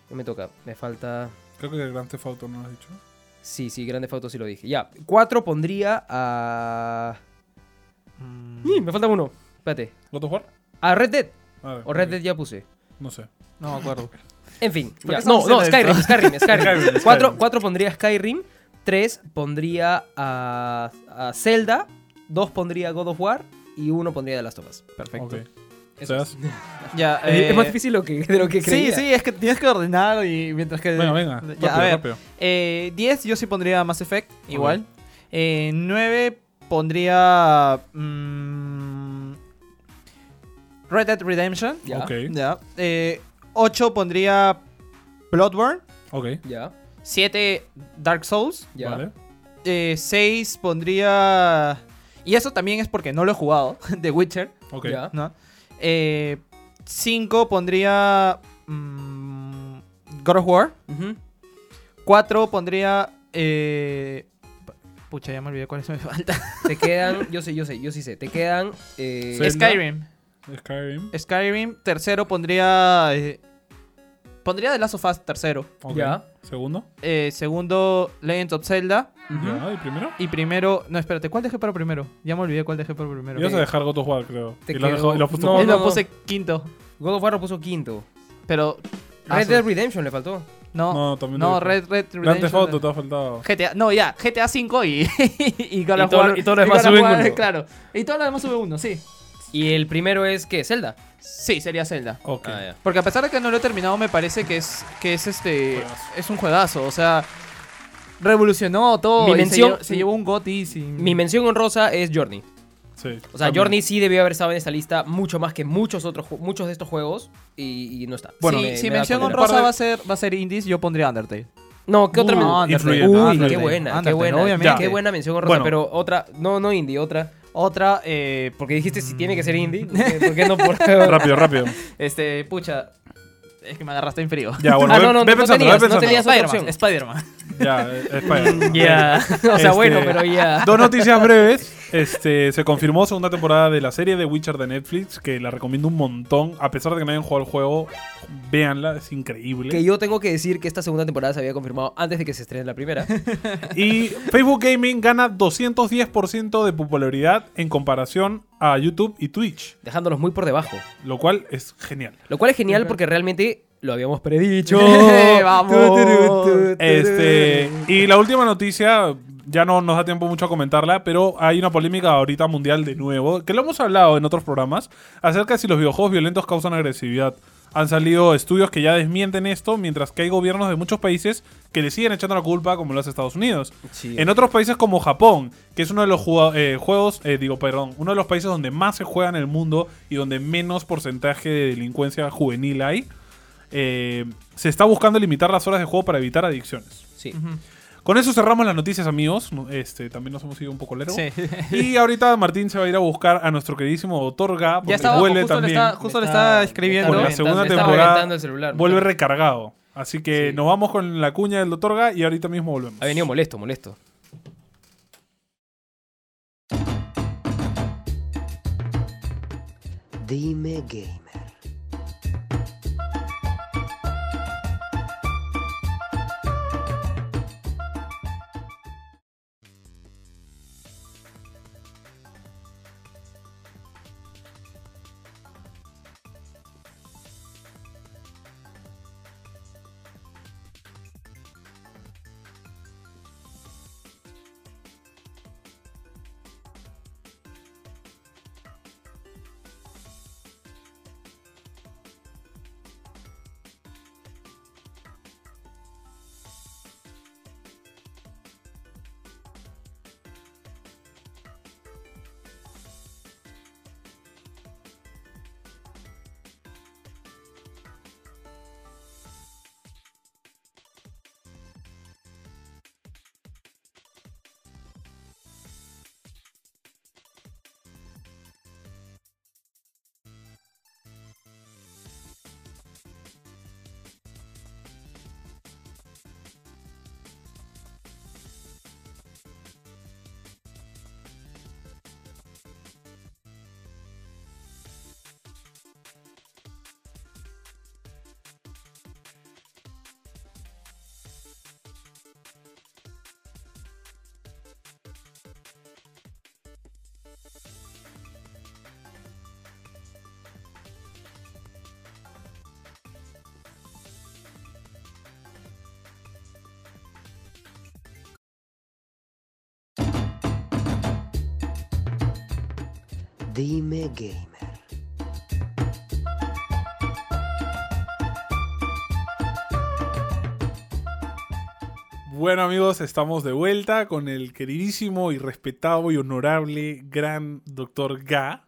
¿Qué me toca? Me falta. Creo que el Grand Theft Auto no lo has dicho. Sí, sí, Grande Fauto sí lo dije. Ya. 4 pondría a. ¡Ih! me falta uno. Espérate. ¿God of War? A Red Dead. A ver, O Red. Dead ya puse. No sé. No me acuerdo. En fin, ¿Por ya. qué no, no, Skyrim, Skyrim, Skyrim. Skyrim, Cuatro, cuatro pondría Skyrim, tres pondría a, a Zelda, dos pondría God of War y uno pondría The Last of Us. Perfecto. Ok. Ya, es. eh, es más difícil lo que, de lo que Sí, creía. sí, es que tienes que ordenar y mientras que... Venga, venga. Ya, rápido, a ver, rápido. eh, 10 yo sí pondría Mass Effect, igual. Eh, 9 pondría... mm, Red Dead Redemption. Ya. Ok. Ya. Eh, 8 pondría Bloodborne. Ok. Ya, 7 Dark Souls. ya. Vale. 6 pondría... Y eso también es porque no lo he jugado, The Witcher, Ok. Ya. ¿no? 5 pondría... mm, God of War. 4 pondría... eh, pucha, ya me olvidé cuál es me falta. Te quedan, yo sé, yo sé, yo sí sé. Te quedan. eh. Skyrim. Skyrim. Skyrim. Tercero pondría... eh, pondría The Last of Us tercero. Ya. Segundo. Eh, segundo, Legend of Zelda. Ya. ¿Y primero? Y primero... No, espérate, ¿cuál dejé para primero? Ya me olvidé cuál dejé para primero. Ibas a dejar God of War, creo. Te y lo dejado- y lo No, Él como- lo puse quinto. God of War lo puso quinto. Pero... ah, Red su- Dead Redemption le faltó. No, No, también no. Red Red Grand Theft Auto Redemption. te ha faltado. GTA, no, ya, GTA 5 y, y God Y of todo y todo lo demás sube uno. Claro. Y todo lo demás sube uno, sí. Y el primero es, ¿qué? Zelda. Sí, sería Zelda. Ok. Ah. Porque a pesar de que no lo he terminado, me parece que es que es este Juegazo. es un juegazo, o sea, revolucionó todo. Mi y se mención- llevó- se, llevó un GOTY sin Mi mención honrosa es Journey. Sí. O sea, También. Journey sí debió haber estado en esta lista mucho más que muchos otros muchos de estos juegos y, y no está. Bueno, si, Me- si me da mención honrosa va a ser va a ser indies, yo pondría Undertale. No, ¿qué otra Uh, men- influyente, Uy, Undertale. qué buena, qué Undertale, buena. obviamente. Qué buena mención honrosa, Bueno. pero otra, no, no indie, otra. Otra eh, Porque dijiste si tiene que ser indie. ¿Por qué, por qué no por Rápido, rápido. este, pucha, es que me agarraste en frío. Ya, bueno, Ah, no, no, ve no pensando, tenías, ve no tenías otra Spider-Man, opción. Spider-Man. Ya, eh, Spider-Man. Ya. o sea, Este, bueno, pero ya. Dos noticias breves. Este, se confirmó segunda temporada de la serie de Witcher de Netflix, que la recomiendo un montón. A pesar de que no hayan jugado el juego, véanla, es increíble. Que yo tengo que decir que esta segunda temporada se había confirmado antes de que se estrene la primera. Y Facebook Gaming gana 210% de popularidad en comparación a YouTube y Twitch, dejándolos muy por debajo. lo cual es genial. Lo cual es genial porque realmente lo habíamos predicho. Vamos. Este, y la última noticia, ya no nos da tiempo mucho a comentarla, pero hay una polémica ahorita mundial de nuevo, que lo hemos hablado en otros programas, acerca de si los videojuegos violentos causan agresividad. Han salido estudios que ya desmienten esto, mientras que hay gobiernos de muchos países que le siguen echando la culpa, como lo hace Estados Unidos. Sí. En otros países como Japón, que es uno de los eh, juegos, eh, digo, perdón, uno de los países donde más se juega en el mundo y donde menos porcentaje de delincuencia juvenil hay, eh, se está buscando limitar las horas de juego para evitar adicciones. Sí. Con eso cerramos las noticias, amigos. Este, también nos hemos ido un poco largo. Sí. Y ahorita Martín se va a ir a buscar a nuestro queridísimo Doctor Ga, porque Ya estaba, vuelve justo, también. le está, justo le está- escribiendo. Por la segunda temporada reventando el celular. vuelve recargado. Así que Sí. nos vamos con la cuña del Doctor Ga y ahorita mismo volvemos. Ha venido molesto, molesto. Dime Gamer. Dime Gamer. Bueno amigos, estamos de vuelta con el queridísimo y respetado y honorable gran Doctor Ga.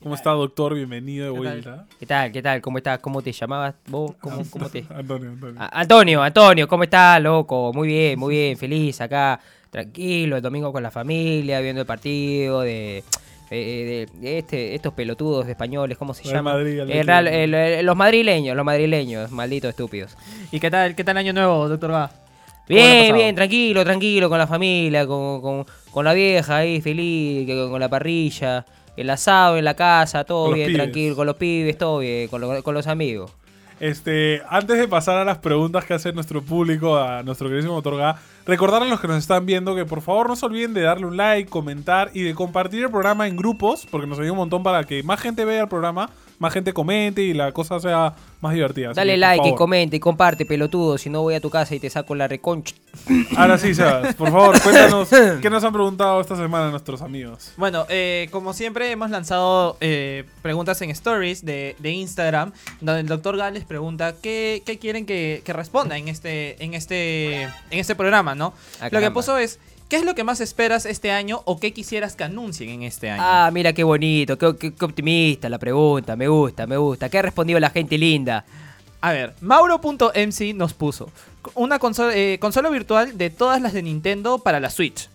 ¿Cómo está, doctor? Bienvenido de vuelta. ¿Qué tal? ¿Qué tal? ¿Cómo estás? ¿Cómo te llamabas vos? ¿Cómo, cómo te...? Antonio, Antonio. A- Antonio, Antonio, ¿cómo estás, loco? Muy bien, muy bien, feliz acá, tranquilo, el domingo con la familia, viendo el partido de, de- de este, estos pelotudos de españoles, ¿cómo se llama? Madrid, El Atlético. Real- el- el- los madrileños, los madrileños, malditos estúpidos. ¿Y qué tal, qué tal año nuevo, doctor ha Bien, bien, tranquilo, tranquilo, con la familia, con, con- con la vieja ahí, feliz, que- con, la parrilla, el asado en la casa, todo Con bien, pibes. tranquilo, con los pibes, todo bien, con, lo- con los amigos. Este, antes de pasar a las preguntas que hace nuestro público, a nuestro queridísimo doctor Ga, recordar a los que nos están viendo que por favor no se olviden de darle un like, comentar y de compartir el programa en grupos, porque nos ayuda un montón para que más gente vea el programa, más gente comente y la cosa sea más divertida. Dale que, like y comente y comparte, pelotudo, si no voy a tu casa y te saco la reconcha. Ahora sí, Sebas, por favor, cuéntanos qué nos han preguntado esta semana nuestros amigos. Bueno, eh, como siempre hemos lanzado eh, preguntas en stories de, de Instagram, donde el doctor Ga les pregunta qué, qué quieren que, que responda en este, en este, en este programa, ¿no? Ah, lo que puso es, ¿qué es lo que más esperas este año o qué quisieras que anuncien en este año? Ah, mira qué bonito, qué, qué- qué optimista la pregunta, me gusta, me gusta. ¿Qué ha respondido la gente linda? A ver, Mauro.mc nos puso una consola, eh, consola virtual de todas las de Nintendo para la Switch.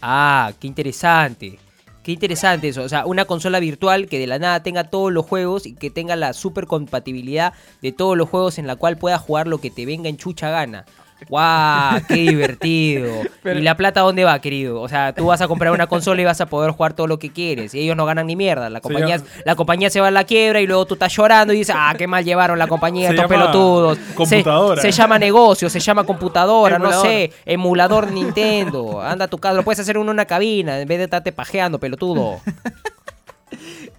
Ah, qué interesante. Qué interesante eso. O sea, una consola virtual que de la nada tenga todos los juegos y que tenga la super compatibilidad de todos los juegos en la cual puedas jugar lo que te venga en chucha gana. ¡Guau! ¡Qué divertido! Pero- ¿Y la plata dónde va, querido? O sea, tú vas a comprar una consola y vas a poder jugar todo lo que quieres. Y ellos no ganan ni mierda. La compañía, llama- la compañía se va a la quiebra y luego tú estás llorando y dices, ¡ah, qué mal llevaron la compañía, Se estos pelotudos! Se- computadora. Se, llama negocio, se llama computadora, no sé, emulador Nintendo. Anda a tu casa, lo puedes hacer en una cabina en vez de estarte pajeando, pelotudo.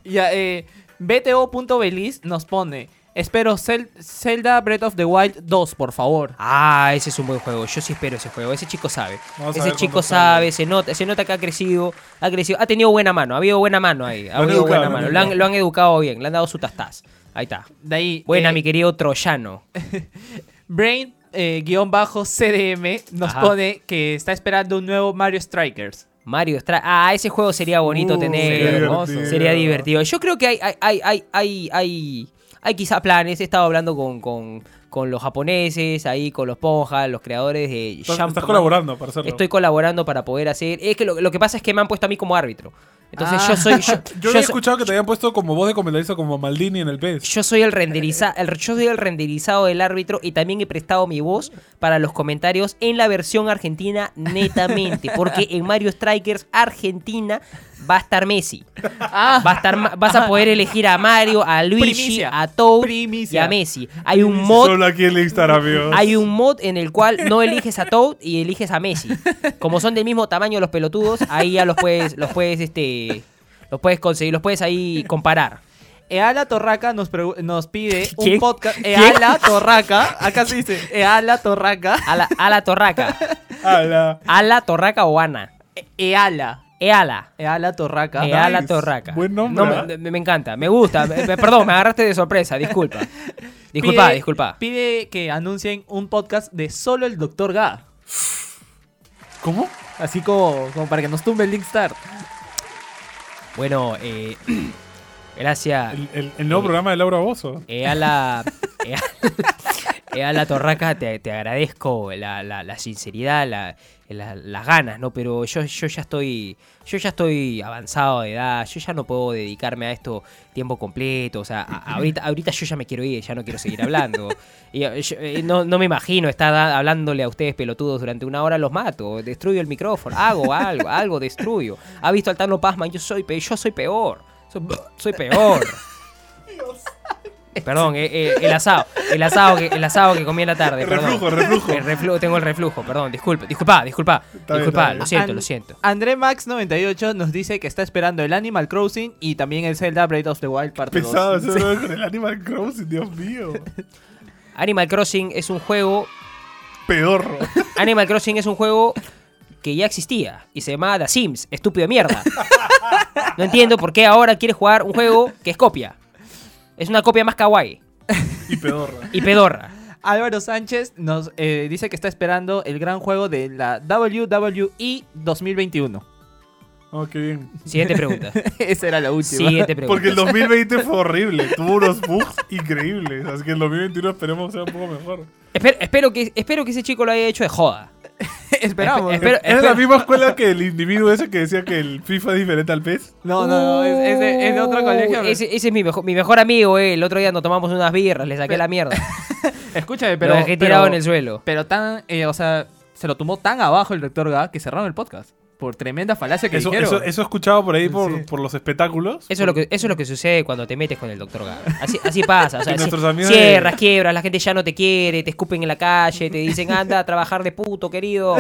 Ya, eh, BTO.beliz nos pone, espero Zel- Zelda Breath of the Wild 2, por favor. Ah, ese es un buen juego. Yo sí espero ese juego. Ese chico sabe. Vamos ese chico sabe, se nota, se nota que ha crecido, ha crecido, ha tenido buena mano, ha habido buena mano ahí, ha Lo habido educado, buena mano. Lo han, educado. lo han educado bien, le han dado su tastaz. Ahí está. De ahí, Buena, eh, mi querido troyano. Brain eh, guion bajo CDM nos Ajá. pone que está esperando un nuevo Mario Strikers. Mario Stra Ah, ese juego sería bonito Uh, tener. sería divertido. Sería divertido. Yo creo que hay, hay, hay, hay, hay, hay, quizá planes. He estado hablando con, con, con los japoneses, ahí con los ponjas, los creadores de Estás, estás colaborando para hacerlo. Estoy colaborando para poder hacer. Es que lo, lo que pasa es que me han puesto a mí como árbitro. Entonces yo soy. Yo, Yo yo había soy- escuchado que te habían puesto como voz de comentarista como Maldini en el PES. yo soy el renderiza, el, yo soy el renderizado del árbitro y también he prestado mi voz para los comentarios en la versión argentina netamente, porque en Mario Strikers Argentina va a estar Messi. Ah, Va a estar, vas a poder elegir a Mario, a Luigi, Primicia. a Toad Primicia. y a Messi. Hay un mod Solo aquí en Instagram, amigos. hay un mod en el cual no eliges a Toad y eliges a Messi. Como son del mismo tamaño los pelotudos, ahí ya los puedes, los puedes, este, los puedes conseguir, los puedes ahí comparar. Eala Torraca nos, nos pide un ¿Quién? podcast. ¿Quién? Eala Torraca, acá se dice Eala Torraca. A la, a la torraca. Ala. A la torraca o Ana. E- Eala. Eala. Eala Torraca. Ea la nice. torraca. Buen nombre, No, me, me- encanta, me gusta. Perdón, me agarraste de sorpresa, disculpa. Disculpa, Pide- disculpa. Pide que anuncien un podcast de solo el Dr. Ga. ¿Cómo? Así como, como para que nos tumbe el Linkstar. Bueno, eh, gracias. El, el- el nuevo Eh, programa de Laura Bozo. Ea la, ea, ea la torraca, te, te agradezco la, la- la sinceridad, la- la- las ganas, ¿no? Pero yo, yo ya estoy. Yo ya estoy avanzado de edad, yo ya no puedo dedicarme a esto tiempo completo. O sea, a- ahorita, ahorita yo ya me quiero ir, ya no quiero seguir hablando. Y, eh, yo, eh, no, no me imagino estar hablándole a ustedes pelotudos durante una hora, los mato, destruyo el micrófono, hago algo, algo destruyo. ¿Ha visto al Tano Pazman? Yo soy, pe- yo soy peor. Soy, soy peor. Perdón, eh, eh, el asado, el asado que, el asado que comí en la tarde. El reflujo, reflujo. El reflujo, tengo el reflujo, perdón, disculpa, disculpa, disculpa, Está disculpa, bien. lo siento, An- lo siento. André Max 98 nos dice que está esperando el Animal Crossing y también el Zelda Breath of the Wild parte 2. Pesado ese brother con el Animal Crossing, Dios mío. Animal Crossing es un juego, Pedorro. Animal Crossing es un juego que ya existía y se llamaba The Sims, estúpido de mierda. No entiendo por qué ahora quieres jugar un juego que es copia. Es una copia más kawaii Y pedorra. y pedorra. Álvaro Sánchez nos eh, dice que está esperando el gran juego de la WWE 2021. Oh, qué bien. Siguiente pregunta. Esa era la última. Siguiente pregunta. Porque el 2020 fue horrible. Tuvo unos bugs increíbles. Así que el 2021 esperemos sea un poco mejor. Espero, espero que, espero que ese chico lo haya hecho de joda. Esperamos. Espero- es la misma escuela que el individuo ese que decía que el FIFA es diferente al PES. No, no, no. Es, es de, es de otro Uh, colegio. Ese, ese es mi mejor, mi mejor amigo, eh. El otro día nos tomamos unas birras, le saqué la mierda. Escúchame, Pero pero. lo dejé pero- tirado en el suelo. Pero tan. eh, o sea, se lo tomó tan abajo el doctor Ga que cerraron el podcast. Por tremenda falacia que Eso, dijeron. eso, eso he escuchado por ahí por, Sí. por los espectáculos. Eso es, lo que, eso es lo que sucede cuando te metes con el doctor Gar. Así, así pasa. O sea, cierras, de- quiebras, la gente ya no te quiere, te escupen en la calle, te dicen anda a trabajar de puto, querido.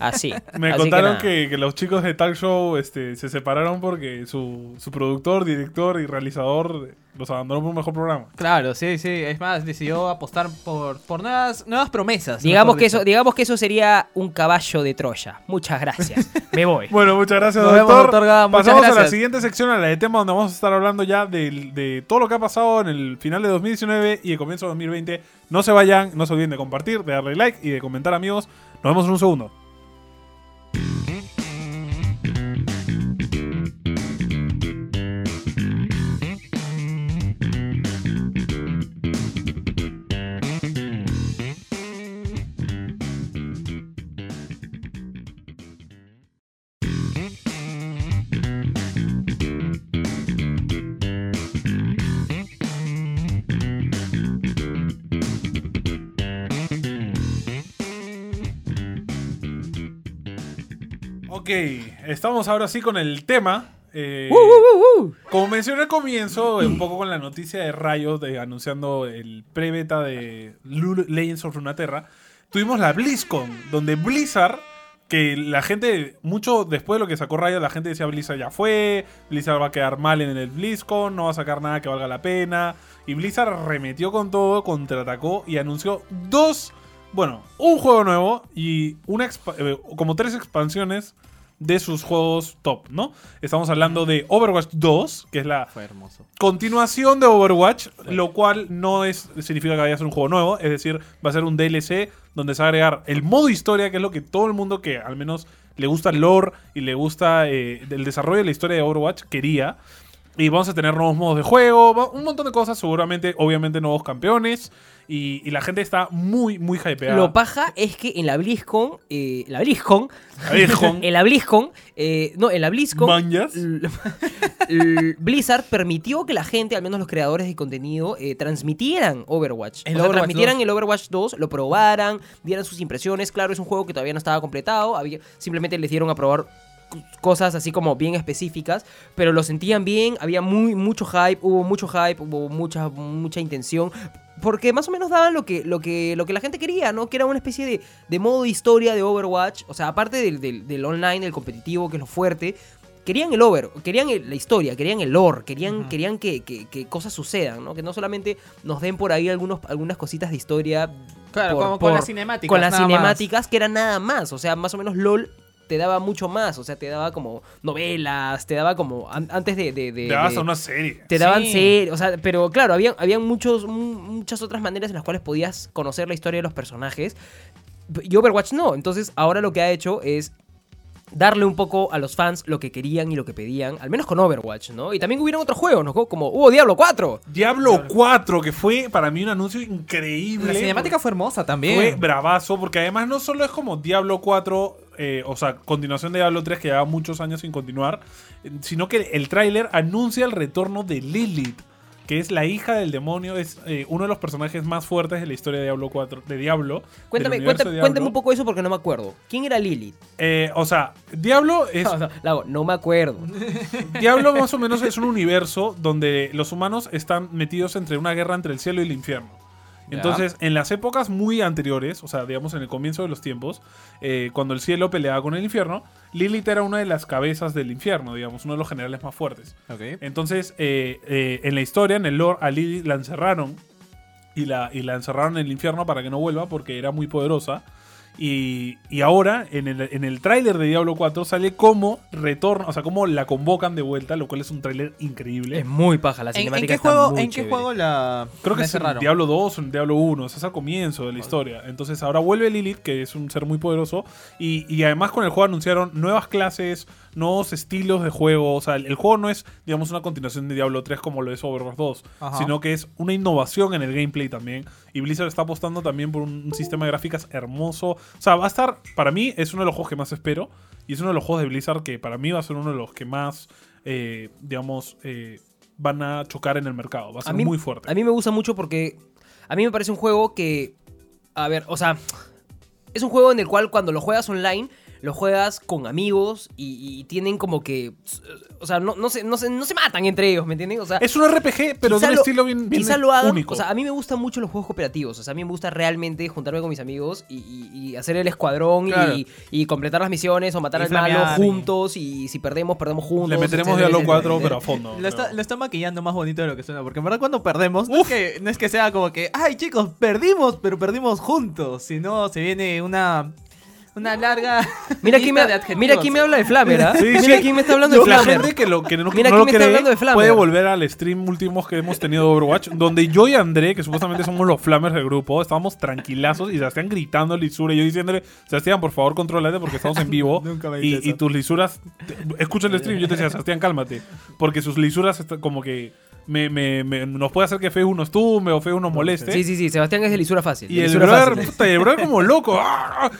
Así. Me Así contaron nada. que, que los chicos de Talk Show este, se separaron porque su, su productor, director y realizador los abandonó por un mejor programa. Claro, sí, sí. Es más, decidió apostar por, por nuevas, nuevas promesas. Digamos que, dicho. eso, digamos que eso sería un caballo de Troya. Muchas gracias. Me voy. Bueno, muchas gracias, Nos doctor. vemos, doctor Pasamos a la gracias. siguiente sección, a la de tema donde vamos a estar hablando ya del- de, todo lo que ha pasado en el final de 2019 y el comienzo de 2020. No se vayan, no se olviden de compartir, de darle like y de comentar, amigos. Nos vemos en un segundo. Estamos ahora sí con el tema. Eh, Uh, uh, uh. Como mencioné al comienzo, eh, un poco con la noticia de de, anunciando el pre-beta de Legends of Runeterra, tuvimos la BlizzCon, donde Blizzard, que la gente, mucho después de lo que sacó Riot, la gente decía Blizzard ya fue, Blizzard va a quedar mal en el BlizzCon, no va a sacar nada que valga la pena. Y Blizzard remetió con todo, contraatacó y anunció dos, bueno, un juego nuevo y una eh, como tres expansiones de sus juegos top, ¿no? Estamos hablando de Overwatch 2, que es la continuación de Overwatch, lo cual no es significa que vaya a ser un juego nuevo, es decir, va a ser un DLC donde se va a agregar el modo historia, que es lo que todo el mundo que al menos le gusta el lore y le gusta eh, el desarrollo de la historia de Overwatch quería. Y vamos a tener nuevos modos de juego, un montón de cosas, seguramente, obviamente nuevos campeones. Y, y la gente está muy, muy hypeada. Lo paja es que en la BlizzCon, eh, la BlizzCon, en la BlizzCon, eh, no, en la BlizzCon, Blizzard permitió que la gente, al menos los creadores de contenido, eh, transmitieran Overwatch. El o sea, Overwatch transmitieran 2. el Overwatch 2, lo probaran, dieran sus impresiones. Claro, es un juego que todavía no estaba completado, había, simplemente les dieron a probar cosas así como bien específicas, pero lo sentían bien, había muy mucho hype, hubo mucho hype, hubo mucha mucha intención, porque más o menos daban lo que lo que lo que la gente quería, ¿no? Que era una especie de, de modo historia de Overwatch, o sea, aparte del, del- del online, del competitivo, que es lo fuerte, querían el over, querían el- la historia, querían el lore, querían, querían que, que- que cosas sucedan, ¿no? Que no solamente nos den por ahí algunos, algunas cositas de historia. Claro, por- como con las cinemáticas. Con las más. cinemáticas, que eran nada más. O sea, más o menos LOL te daba mucho más. O sea, te daba como novelas, te daba como. an- antes de. de- de- Te vas de- a una serie. te daban Sí. ser, o sea, pero claro, había, había muchos, mu- muchas otras maneras en las cuales podías conocer la historia de los personajes. Y Overwatch no. Entonces, ahora lo que ha hecho es darle un poco a los fans lo que querían y lo que pedían, al menos con Overwatch, ¿no? Y también hubieron otros juegos, ¿no? Como hubo Diablo 4. Diablo 4, que fue para mí un anuncio increíble. La cinemática fue hermosa también. Fue bravazo, porque además no solo es como Diablo 4, eh, o sea, continuación de Diablo 3 que lleva muchos años sin continuar, sino que el tráiler anuncia el retorno de Lilith, que es la hija del demonio, es eh, uno de los personajes más fuertes de la historia de Diablo 4, de Diablo. Cuéntame, cuéntame, de cuéntame un poco eso porque no me acuerdo. ¿Quién era Lilith? Eh, o sea, Diablo es no me acuerdo. Diablo más o menos es un universo donde los humanos están metidos entre una guerra entre el cielo y el infierno. Entonces, en las épocas muy anteriores, o sea, digamos en el comienzo de los tiempos, eh, cuando el cielo peleaba con el infierno, Lilith era una de las cabezas del infierno, digamos, uno de los generales más fuertes. Entonces, eh, eh, en la historia, en el lore, a Lilith la encerraron y la, y la encerraron en el infierno para que no vuelva porque era muy poderosa. Y, y ahora, en el, en el tráiler de Diablo 4, sale como retorno, o sea, como la convocan de vuelta, lo cual es un tráiler increíble. Es muy paja la ¿En, en cinemática. qué está juego, muy ¿en qué chévere. juego la Creo que la es en cerraron? Diablo 2 o en Diablo 1, ese es al comienzo de la historia. Entonces ahora vuelve Lilith, que es un ser muy poderoso, y, y además con el juego anunciaron nuevas clases, nuevos estilos de juego. O sea, el, el juego no es, digamos, una continuación de Diablo 3 como lo es Overwatch 2, Ajá. sino que es una innovación en el gameplay también. Y Blizzard está apostando también por un, un sistema de gráficas hermoso. O sea, va a estar, para mí, es uno de los juegos que más espero. Y es uno de los juegos de Blizzard que para mí va a ser uno de los que más, eh, digamos, eh, van a chocar en el mercado. Va a ser muy fuerte. A mí me gusta mucho porque a mí me parece un juego que, a ver, o sea, es un juego en el cual cuando lo juegas online, lo juegas con amigos y, y tienen como que, o sea, no, no, se, no, se, no se matan entre ellos, ¿me entienden? O sea, Es un RPG, pero de un lo- estilo bien, bien quizá lo hagan. único. O sea, a mí me gustan mucho los juegos cooperativos. O sea, a mí me gusta realmente juntarme con mis amigos y, y- y hacer el escuadrón y- Claro. y, completar las misiones o matar Y al malo juntos. Y si perdemos, perdemos juntos. Le meteremos Diablo etcétera. 4, pero a fondo. Lo está, lo está maquillando más bonito de lo que suena, porque en verdad cuando perdemos, no es, que, no es que sea como que, ay chicos, perdimos, pero perdimos juntos, sino se viene una, una larga Mira quién, me, mira quién me habla de Flamer, ¿ah? Sí, Mira sí. quién me está hablando de la Flamer. gente que, lo, que no, Mira no lo me está cree hablando de Flamer. puede volver al stream últimos que hemos tenido de Overwatch, donde yo y André, que supuestamente somos los Flamers del grupo, estábamos tranquilazos y Sebastián gritando lisura y yo diciéndole, Sebastián, por favor, controlate porque estamos en vivo. Nunca me y, y tus lisuras, te- escucha el stream, yo te decía, Sebastián, cálmate, porque sus lisuras está- como que me, me- me- nos puede hacer que Feu nos tumbe o Feu nos moleste. Sí, sí, sí. Sebastián es de lisura fácil. Y de el brother, fácil. puta, y el brother como loco. ¡Ah!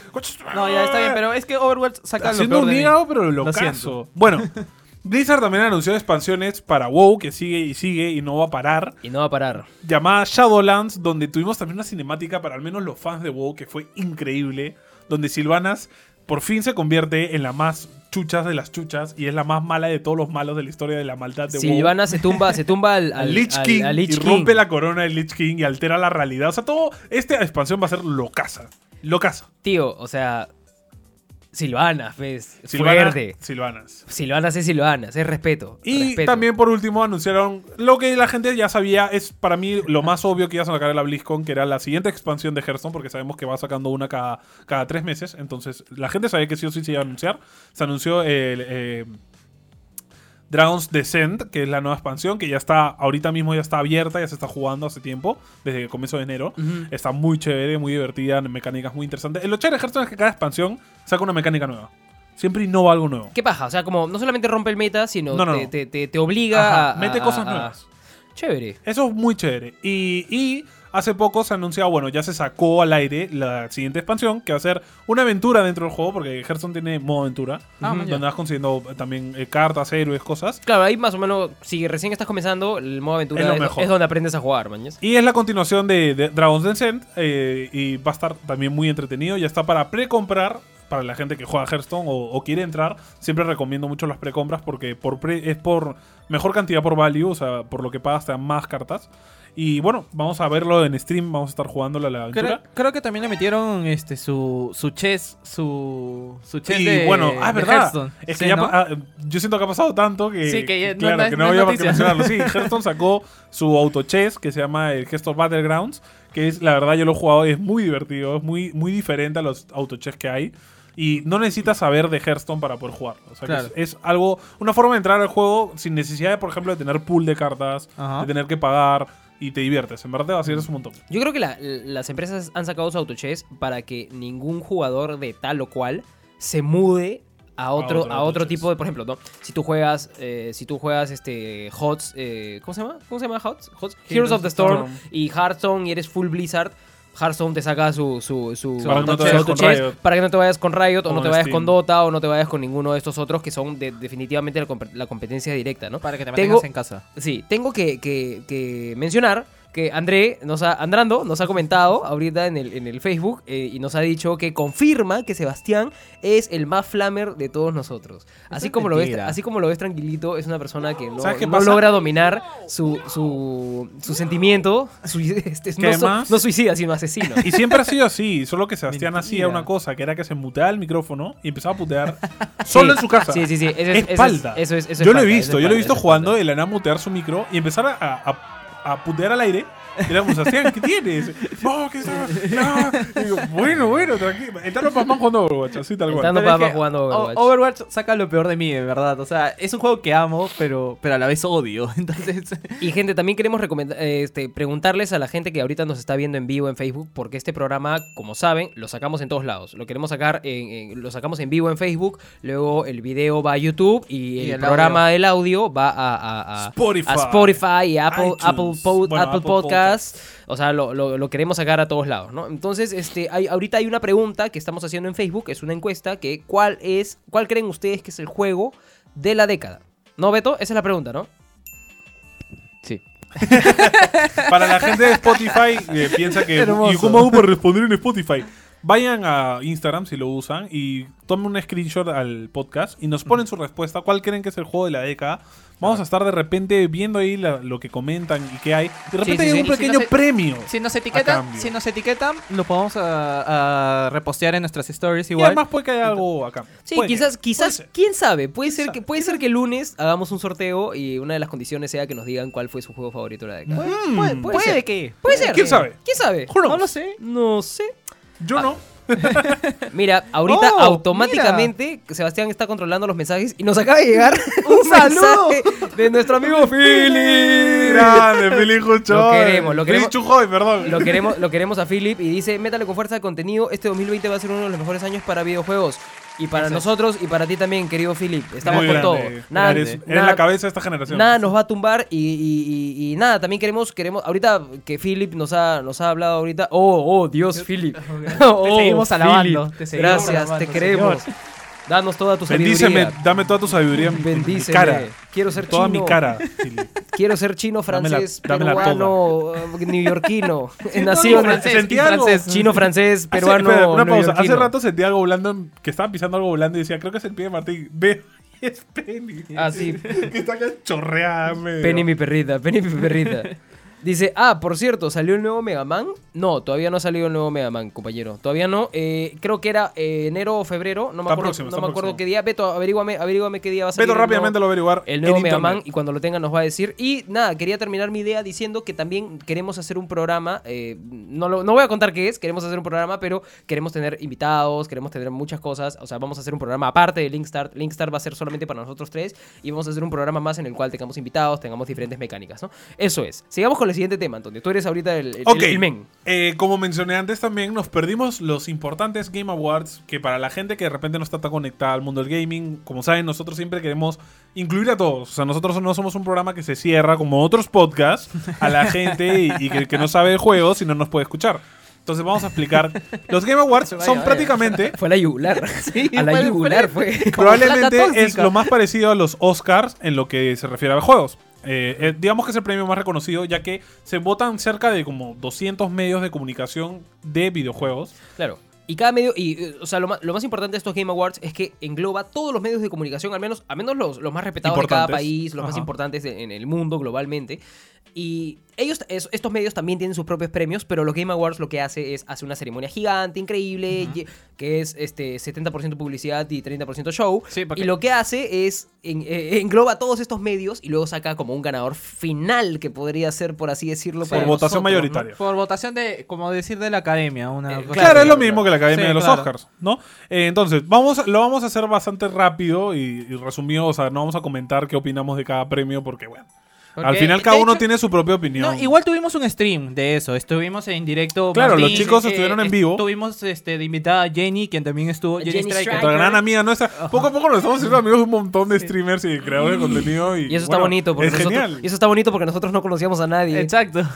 No, ya está bien, pero es que Overwatch saca lo haciendo peor un hígado, pero lo, Lo caso. siento. Bueno, Blizzard también anunció expansiones para WoW, que sigue y sigue y no va a parar, Y no va a parar. llamada Shadowlands, donde tuvimos también una cinemática para al menos los fans de WoW, que fue increíble, donde Silvanas por fin se convierte en la más chuchas de las chuchas y es la más mala de todos los malos de la historia de la maldad de WoW. Silvana se tumba, se tumba al, Lich King al Lich y King. rompe la corona del Lich King y altera la realidad. O sea, todo esta expansión va a ser locaza. Locaza. Tío, o sea. Silvana, pues. Silvanas. Fuerte. Silvanas. Silvanas es Silvanas, es respeto. Y respeto. también por último anunciaron lo que la gente ya sabía, es para mí lo más obvio que iba a sacar de la BlizzCon, que era la siguiente expansión de Hearthstone, porque sabemos que va sacando una cada, cada tres meses, entonces la gente sabía que sí o sí se iba a anunciar. Se anunció el eh, Dragon's Descent, que es la nueva expansión, que ya está, ahorita mismo ya está abierta, ya se está jugando hace tiempo, desde el comienzo de enero. Está muy chévere, muy divertida, mecánicas muy interesantes. Lo chévere de Hearthstone es que cada expansión saca una mecánica nueva. Siempre innova algo nuevo. ¿Qué paja? O sea, como no solamente rompe el meta, sino No, no, te, no. te- te- te obliga Ajá, a. mete a- cosas a- nuevas. Chévere. Eso es muy chévere. Y, y hace poco se anunciaba, bueno, ya se sacó al aire la siguiente expansión, que va a ser una aventura dentro del juego, porque Hearthstone tiene modo aventura, Ah, donde vas consiguiendo también eh, cartas, héroes, cosas. Claro, ahí más o menos, si recién estás comenzando, el modo aventura Es es, lo mejor. es donde aprendes a jugar, mañas. Y es la continuación de, de Dragon's Descent, eh, y va a estar también muy entretenido. Ya está para precomprar. Para la gente que juega Hearthstone o, o quiere entrar, siempre recomiendo mucho las precompras porque por pre- es por mejor cantidad por value, o sea, por lo que pagas te dan más cartas. Y bueno, vamos a verlo en stream, vamos a estar jugándolo a la aventura. Creo, creo que también le metieron este su su chess, su su chess Y de bueno, ah, de verdad. Hearthstone. Es que Sí, ya ¿no? pa- ah, yo siento que ha pasado tanto que. Sí, que ya no- claro, no que no no había noticia. mencionarlo. Sí, Hearthstone sacó su auto chess que se llama el Hearthstone Battlegrounds. Que es, la verdad, yo lo he jugado, es muy divertido, es muy, muy diferente a los auto chess que hay. Y no necesitas saber de Hearthstone para poder jugarlo. O sea, que es, es algo, una forma de entrar al juego sin necesidad, de, por ejemplo, de tener pool de cartas, Ajá. de tener que pagar y te diviertes. En verdad te vas a ir un montón. Yo creo que la- las empresas han sacado su autochess para que ningún jugador de tal o cual se mude a otro, otro a otro tipo de, por ejemplo, ¿no? Si tú juegas, eh, si tú juegas este HOTS, eh, ¿cómo se llama? ¿Cómo se llama HOTS? HOTS? Heroes of the Storm Storm. y Hearthstone y eres full Blizzard. Hearthstone te saca su, su, su, Para que no te su vayas con autochess Riot. para que no te vayas con Riot o O no te vayas Steam. con Dota o no te vayas con ninguno de estos otros que son de- definitivamente la, comp- la competencia directa, ¿no? para que te Tengo- mantengas en casa. Sí, tengo que, que- que mencionar que André nos ha, Andrando nos ha comentado ahorita en el, en el Facebook eh, y nos ha dicho que confirma que Sebastián es el más flamer de todos nosotros. Así como, lo ves, así como lo ves tranquilito, es una persona que no, logra dominar su, su, su sentimiento. su- este, no, no suicida, sino asesino. Y siempre ha sido así, solo que Sebastián hacía una cosa, que era que se muteaba el micrófono y empezaba a putear solo en su casa. Sí, sí, sí. Eso es, Es eso es- eso es- eso es yo lo he visto, yo lo he visto jugando el Ana mutear su micro y empezar a, a- a putear al aire ¿qué tienes? No, ¿qué está? No. Y digo, bueno, bueno, tranquilo. Está los papás jugando Overwatch, así tal cual. Estando Pero es papá que jugando O- Overwatch. Overwatch saca lo peor de mí, de verdad. O sea, es un juego que amo, pero, pero a la vez odio. Entonces, Y gente, también queremos recomendar, este, preguntarles a la gente que ahorita nos está viendo en vivo en Facebook, porque este programa, como saben, lo sacamos en todos lados. Lo queremos sacar, en, en- lo sacamos en vivo en Facebook, luego el video va a YouTube y, Y el, el programa del audio va a, a- a- Spotify. a Spotify y Apple, iTunes. Apple, Bueno, Apple Apple Podcast. O sea, lo, lo- lo queremos sacar a todos lados, ¿no? Entonces, este, hay, ahorita hay una pregunta que estamos haciendo en Facebook, es una encuesta, que ¿cuál es, cuál creen ustedes que es el juego de la década? ¿No, Beto? Esa es la pregunta, ¿no? Sí. Para la gente de Spotify, eh, piensa que. Hermoso. ¿Y cómo hago para responder en Spotify? Vayan a Instagram si lo usan y tomen un screenshot al podcast y nos ponen su respuesta. ¿Cuál creen que es el juego de la década? Vamos a estar de repente viendo ahí la- lo que comentan y qué hay. De repente sí, hay sí. un Y si pequeño no se- premio. si nos A etiquetan, cambio. si nos etiquetan, lo podemos a, a repostear en nuestras stories Y igual. además puede que haya algo acá. Sí, Puede que- quizás, quizás, puede ser. quién sabe, puede ser sabe? que puede ser que el lunes hagamos un sorteo y una de las condiciones sea que nos digan cuál fue su juego favorito de la década. Mm, puede, puede Puede ser. que. Puede ser. ¿Quién sabe? ¿Quién sabe? Who knows? No lo sé. No sé. Yo no. Mira, ahorita Oh, automáticamente Sebastián está controlando los mensajes y nos acaba de llegar un, saludo. de nuestro amigo Philip. Grande, Juchoy. Lo queremos, lo queremos. Chujoy, perdón. Lo queremos, lo queremos a Philip y dice, métale con fuerza de contenido, este 2020 va a ser uno de los mejores años para videojuegos. Y para Exacto. nosotros y para ti también, querido Philip. Estamos con todo. Nada, eres eres nada- la cabeza de esta generación. Nada nos va a tumbar y, y- y- y nada, también queremos, queremos, ahorita que Philip nos ha, nos ha hablado ahorita, oh, oh, Dios, Philip. Oh, seguimos alabando, te seguimos Gracias, alabando, te queremos. señor. Danos toda tu Bendíceme, sabiduría. dame toda tu sabiduría en- en mi Bendíceme. cara. Quiero ser Toda chino. mi cara. Philip. Quiero ser chino, francés, dame la peruano, eh, neoyorquino. no, Nacido en sentí y algo. francés. chino, francés, Hace- peruano, espera, una pausa. Hace rato sentí algo volando, que estaba pisando algo volando y decía, creo que es el pie de Martín. Ve, es Penny. Ah, sí. que está acá chorreada. Penny mi perrita, Penny mi perrita. Dice, ah, por cierto, ¿salió el nuevo Mega Man? No, todavía no ha salido el nuevo Mega Man, compañero. Todavía no. Eh, creo que era eh, enero o febrero. No me Está acuerdo, próximo, no me acuerdo próximo. qué día. Beto, averíguame, averíguame qué día va a salir. Beto rápidamente nuevo- lo averiguar. el nuevo Mega internet. Man y cuando lo tenga nos va a decir. Y nada, quería terminar mi idea diciendo que también queremos hacer un programa. eh, no, lo- no voy a contar qué es, queremos hacer un programa, pero queremos tener invitados, queremos tener muchas cosas. O sea, vamos a hacer un programa aparte de Linkstart. Linkstart va a ser solamente para nosotros tres y vamos a hacer un programa más en el cual tengamos invitados, tengamos diferentes mecánicas, ¿no? Eso es. Sigamos con siguiente tema, Antonio. Tú eres ahorita el, el, Ok, el- el men. eh, como mencioné antes también, nos perdimos los importantes Game Awards, que para la gente que de repente no está tan conectada al mundo del gaming, como saben, nosotros siempre queremos incluir a todos. O sea, nosotros no somos un programa que se cierra como otros podcasts a la gente y, y que, que no sabe de juegos y no nos puede escuchar. Entonces vamos a explicar. Los Game Awards son vaya. prácticamente, Fue la yugular. a la fue- yugular fue. probablemente es lo más parecido a los Oscars en lo que se refiere a juegos. Eh, eh, digamos que es el premio más reconocido, ya que se votan cerca de como 200 medios de comunicación de videojuegos. Claro. Y cada medio, y eh, o sea, lo más, lo más importante de estos Game Awards es que engloba todos los medios de comunicación, al menos, al menos los, los más respetados de cada país, los más importantes en el mundo globalmente. Y ellos, es- estos medios también tienen sus propios premios, pero los Game Awards lo que hace es hace una ceremonia gigante, increíble, que es este 70% publicidad y 30% show. Sí, porque- Y lo que hace es en- eh, engloba todos estos medios y luego saca como un ganador final que podría ser, por así decirlo, Por para votación nosotros, mayoritaria. Por votación de, como decir, de la academia. Una Eh, cosa Claro, es lo mismo que la Academia Sí, de los claro. Oscars, ¿no? Eh, entonces, vamos, lo vamos a hacer bastante rápido y, y resumido, o sea, no vamos a comentar qué opinamos de cada premio porque, bueno, Porque, al final cada uno hecho, tiene su propia opinión. No, igual tuvimos un stream de eso. Estuvimos en directo. Claro, Martín, los chicos estuvieron en vivo. Tuvimos este, de invitada a Jenny, quien también estuvo. Jenny, Jenny Striker. Otra gran amiga nuestra. Poco a poco nos estamos haciendo amigos un montón de streamers y creadores de contenido. Y, Y eso está bonito, porque es nosotros, genial. y eso está bonito porque nosotros no conocíamos a nadie. Exacto.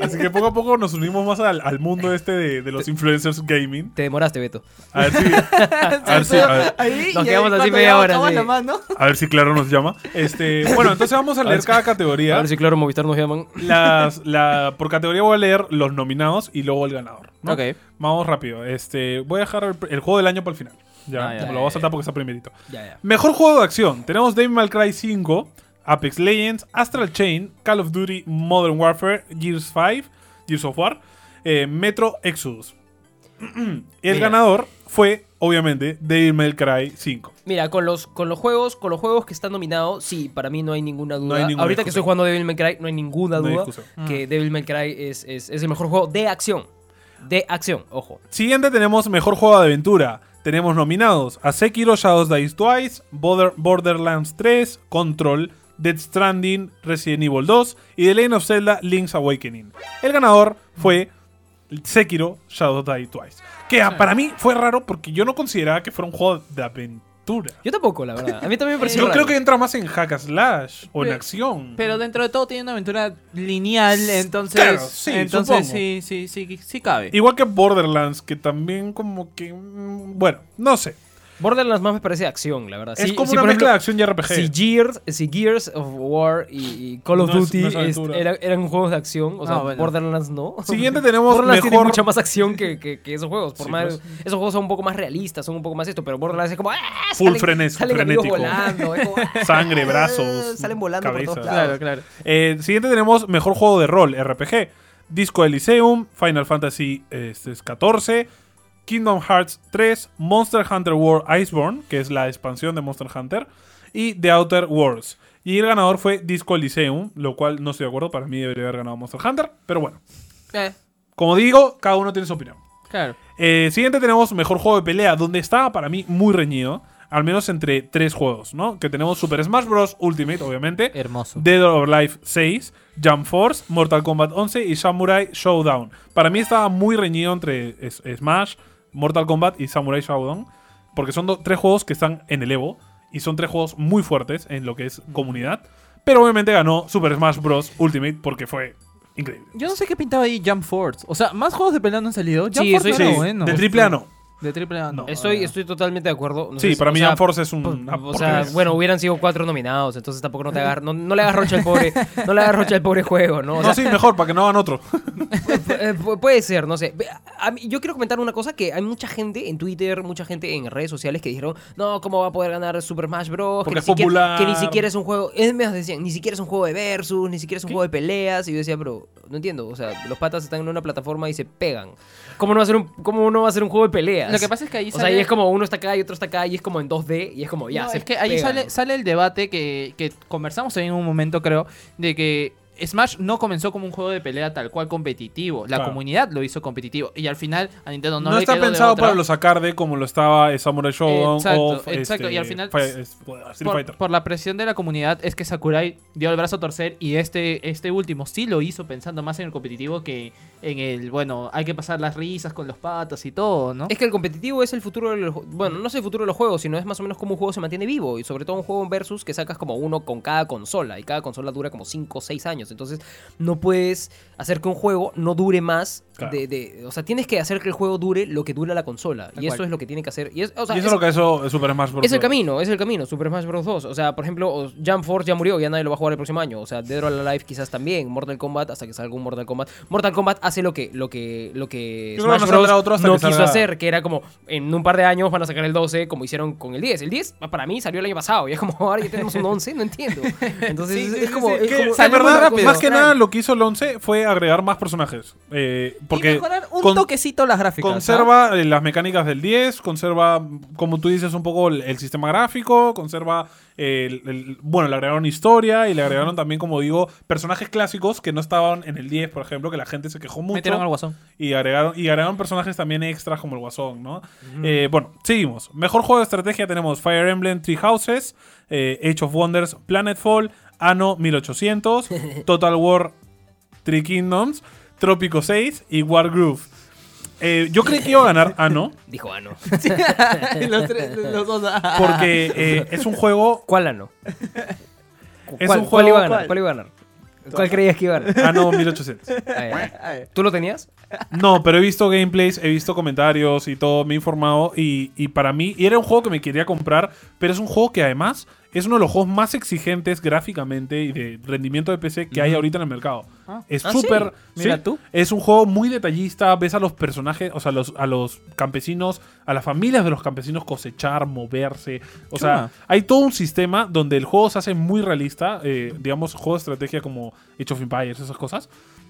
Así que poco a poco nos unimos más al, al mundo este de, de los influencers gaming. Te demoraste, Beto. A ver si, a ver si, a ver- Ahí, Nos quedamos ahí así media hora, sí. mano. a ver si Claro nos llama. Este, bueno, entonces vamos a leer cada A categoría. ver si claro, Movistar nos llaman. Las, la, por categoría voy a leer los nominados y luego el ganador. ¿no? Ok. Vamos rápido. Este, voy a dejar el, el juego del año para el final. Ya, Ah, ya, lo voy a saltar porque está primerito. Ya, ya. Mejor juego de acción. Tenemos Devil May Cry 5, Apex Legends, Astral Chain, Call of Duty Modern Warfare, Gears 5, Gears of War, eh, Metro Exodus. el Mira. ganador fue, obviamente, Devil May Cry 5. Mira, con los, con los juegos, con los juegos que están nominados, sí, para mí no hay ninguna duda. hay ninguna Ahorita que estoy jugando Devil May Cry, no hay ninguna No hay duda que Devil May Cry es, es- es el mejor juego de acción. De acción, ojo. Siguiente tenemos mejor juego de aventura. Tenemos nominados a Sekiro Shadows Die Twice, Border- Borderlands 3, Control, Dead Stranding, Resident Evil 2 y The Legend of Zelda Link's Awakening. El ganador fue Sekiro Shadows Die Twice. Que para mí fue raro porque yo no consideraba que fuera un juego de aventura. Yo tampoco, la verdad. A mí también me pareció Yo raro. creo que entra más en hack and slash o en acción. Pero dentro de todo tiene una aventura lineal, entonces. Claro, sí, entonces sí, sí, sí, sí cabe. Igual que Borderlands, que también como que... mm, Bueno, no sé. Borderlands más me parece acción, la verdad. Es Sí, como sí, una mezcla ejemplo, de acción y RPG. Si Gears, si Gears of War y, y Call of No es- Duty no es es- aventura. era- eran juegos de acción, o sea, bueno. Borderlands no. Siguiente tenemos Borderlands tiene mucha más acción que, que- que esos juegos. Por Sí, más, pues. Esos juegos son un poco más realistas, son un poco más esto, pero Borderlands es como. ¡ah! Full Salen- frenes- Salen amigos frenético. volando. como, ¡ah! Sangre, brazos, Salen volando por todos lados. Claro, claro. Eh, siguiente tenemos mejor juego de rol, RPG. Disco Elysium, Final Fantasy este es 14, Kingdom Hearts 3, Monster Hunter World Iceborne, que es la expansión de Monster Hunter, y The Outer Worlds. Y el ganador fue Disco Elysium, lo cual no estoy de acuerdo, para mí debería haber ganado Monster Hunter, pero bueno. Eh, Como digo, cada uno tiene su opinión. claro. Eh, siguiente tenemos mejor juego de pelea, donde estaba para mí muy reñido, al menos entre tres juegos, ¿no? Que tenemos Super Smash Bros. Ultimate, obviamente, Hermoso. Dead or Alive 6, Jump Force, Mortal Kombat 11 y Samurai Showdown. Para mí estaba muy reñido entre Smash, Mortal Kombat y Samurai Showdown, porque son tres juegos que están en el Evo y son tres juegos muy fuertes en lo que es comunidad. Pero obviamente ganó Super Smash Bros. Ultimate porque fue increíble. Yo no sé qué pintaba ahí Jump Force. O sea, más juegos de pelea no han salido. Jump Sí, Force estoy- era Sí, bueno. de triple A no. De triple A no. Estoy, estoy totalmente de acuerdo. No Sí, sé, para mí Jump Force es un. una o sea, bueno, hubieran sido cuatro nominados, entonces tampoco no te agar, no, no le hagas rocha al pobre, no le hagas rocha al pobre juego, ¿no? O No, sea, sí, mejor, para que no hagan otro. Eh, pu- puede ser, no sé. Ve, a mí- yo quiero comentar una cosa que hay mucha gente en Twitter, mucha gente en redes sociales que dijeron, no, ¿cómo va a poder ganar Super Smash Bros? Porque que, es ni siquiera, popular. que ni siquiera es un juego, es más, decían, ni siquiera es un juego de versus, ni siquiera es un juego de peleas. Y yo decía, pero no entiendo, o sea, los patas están en una plataforma y se pegan. ¿Cómo no va a ser un, cómo no va a ser un juego de peleas? Lo que pasa es que ahí O sea, sale- y es como uno está acá y otro está acá y es como en 2D y es como ya, No, se es que ahí pegan. sale, sale el debate que, que conversamos también en un momento, creo, de que Smash no comenzó como un juego de pelea tal cual competitivo. La Claro. comunidad lo hizo competitivo. Y al final a Nintendo no, No, le está quedó de pensado otra. para los arcade como lo estaba Samurai Showdown Exacto, o exacto, este, y al final, Fi- es- Street por, Fighter. por la presión de la comunidad es que Sakurai dio el brazo a torcer y este, este último sí lo hizo pensando más en el competitivo que en el, bueno, hay que pasar las risas con los patos y todo, ¿no? Es que el competitivo es el futuro de los Bueno, no es el futuro de los juegos, sino es más o menos como un juego se mantiene vivo. Y sobre todo un juego en versus que sacas como uno con cada consola. Y cada consola dura como 5 o 6 años. Entonces, no puedes hacer que un juego no dure más. Claro. De, de- o sea, tienes que hacer que el juego dure lo que dura la consola. Tal y eso es lo que tiene que hacer. Y, es, o sea, y eso es- es lo que hizo Super Smash Bros. es el camino, es el camino. Super Smash Bros. 2. O sea, por ejemplo, Jump Force ya murió, ya nadie lo va a jugar el próximo año. O sea, Dead or Alive quizás también. Mortal Kombat, hasta que salga un Mortal Kombat. Mortal Kombat hace lo que, lo que, lo que Smash no Bros. otro no quiso salga- hacer, que era como en un par de años van a sacar el 12, como hicieron con el 10. El 10 para mí salió el año pasado, y es como ahora ya tenemos un 11, no entiendo. Entonces Sí, es, sí, es como. sí, es como- verdad, rápido. más que nada lo que hizo el 11 fue agregar más personajes. Eh, porque y mejorar un con- toquecito las gráficas. conserva eh, las mecánicas del 10, conserva, como tú dices, un poco el, el sistema gráfico, conserva, el, el- bueno, le agregaron historia y le agregaron también, como digo, personajes clásicos que no estaban en el 10, por ejemplo, que la gente se quejó mucho. Metieron al guasón. Y agregaron, y agregaron personajes también extras como el Guasón, ¿no? Eh, bueno, seguimos. Mejor juego de estrategia tenemos Fire Emblem Three Houses, eh, Age of Wonders Planetfall, Anno 1800, Total War Three Kingdoms, Trópico 6 y Wargroove. Eh, yo creí que iba a ganar Anno Dijo Ano. los, tres- los dos. ah. porque eh, es un juego... ¿Cuál Ano? Es ¿Cuál, un cuál iba a juego- ganar? ¿Cuál iba a ganar? ¿Cuál creías que iba a ganar? Anno 1800. Ah, ya. ¿Tú lo tenías? No, pero he visto gameplays, he visto comentarios y todo, me he informado y, y para mí, y era un juego que me quería comprar, pero es un juego que además es uno de los juegos más exigentes gráficamente y de rendimiento de PC que hay ahorita en el mercado. Ah. Es Ah, súper... ¿sí? Mira sí, tú. Es un juego muy detallista, ves a los personajes, o sea, los, a los campesinos, a las familias de los campesinos cosechar, moverse. O sea, Chuma. hay todo un sistema donde el juego se hace muy realista, eh, digamos, juego de estrategia como Age of Empires, esas cosas.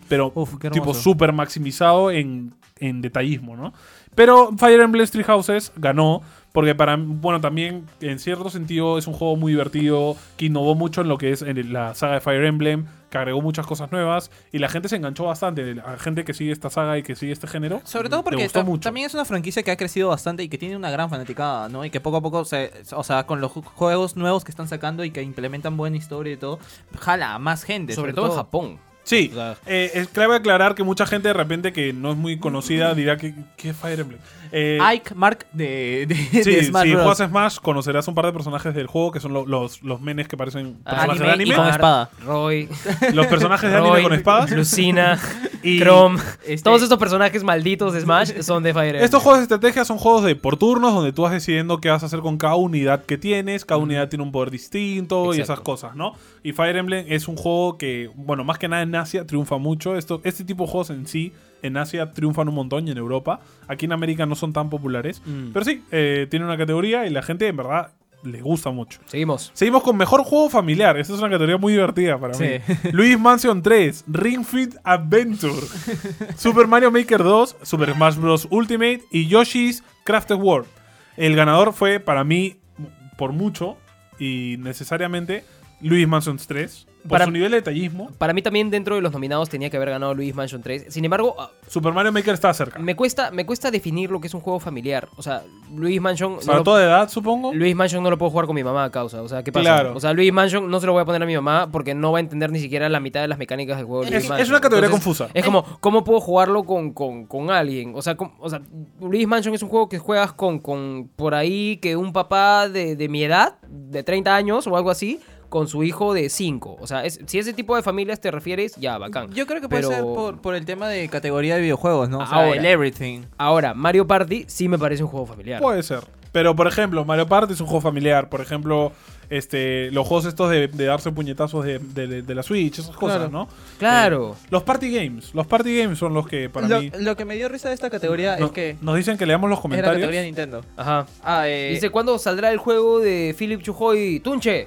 Pero Uf, tipo súper maximizado en en detallismo, ¿no? Pero Fire Emblem Three Houses ganó porque para bueno también en cierto sentido es un juego muy divertido que innovó mucho en lo que es en la saga de Fire Emblem que agregó muchas cosas nuevas y la gente se enganchó bastante la gente que sigue esta saga y que sigue este género Sobre todo porque gustó mucho. también es una franquicia que ha crecido bastante y que tiene una gran fanaticada, ¿no? Y que poco a poco, se, o sea, con los ju- juegos nuevos que están sacando y que implementan buena historia y todo, jala a más gente. Sobre todo en Japón. Sí, O sea- eh, es clave aclarar que mucha gente de repente que no es muy conocida dirá que ¿qué es Fire Emblem? Eh, Ike Mark de, de, Sí, de Smash si Bros. juegas a Smash conocerás un par de personajes del juego que son lo- los, los menes que parecen personajes Anime de anime. y con espada. Roy, Los personajes de anime Roy, con espadas. Lucina, Y Chrome. este- Todos estos personajes malditos de Smash son de Fire Emblem. Estos juegos de estrategia son juegos de por turnos donde tú vas decidiendo qué vas a hacer con cada unidad que tienes. Cada unidad tiene un poder distinto y Exacto. esas cosas, ¿no? Y Fire Emblem es un juego que, bueno, más que nada en Asia triunfa mucho. Esto, este tipo de juegos en sí, en Asia triunfan un montón y en Europa. Aquí en América no son tan populares. Mm. Pero sí, eh, tiene una categoría y la gente en verdad le gusta mucho. Seguimos. Seguimos con mejor juego familiar. Esta es una categoría muy divertida para Sí. mí. Luis Mansion 3, Ring Fit Adventure, Super Mario Maker 2, Super Smash Bros. Ultimate y Yoshi's Crafted World. El ganador fue para mí, por mucho y necesariamente, Luis Mansion 3. Por Para- su nivel de detallismo, Para mí también dentro de los nominados tenía que haber ganado Luis Mansion 3. Sin embargo, ah, Super Mario Maker está cerca. me cuesta, me cuesta definir lo que es un juego familiar. O sea, Luis Mansion... no Para lo- toda edad, supongo. Luis Mansion no lo puedo jugar con mi mamá a causa. O sea, ¿qué pasa? Claro. O sea, Luis Mansion no se lo voy a poner a mi mamá porque no va a entender ni siquiera la mitad de las mecánicas del juego de Luis Es, es una categoría Entonces, confusa. Es como, ¿cómo puedo jugarlo con, con, con alguien? O sea, o sea, Luis Mansion es un juego que juegas con, con por ahí que un papá de, de mi edad, de 30 años o algo así, con su hijo de 5. O sea, es- si ese tipo de familias te refieres, ya, bacán. Yo creo que puede Pero- ser por, por el tema de categoría de videojuegos, ¿no? O sea, Ahora. el everything. Ahora, Mario Party sí me parece un juego familiar. Puede ser. Pero, por ejemplo, Mario Party es un juego familiar. Por ejemplo, este, los juegos estos de, de darse puñetazos de, de- de la Switch, esas cosas, Claro. ¿no? Claro. Eh, los Party Games. Los Party Games son los que para Lo, mí... lo que me dio risa de esta categoría no- es que Nos dicen que leamos los es la comentarios. categoría de Nintendo. Ajá. Ah, eh, Dice, ¿cuándo saldrá el juego de Philip Chujoy Tunche?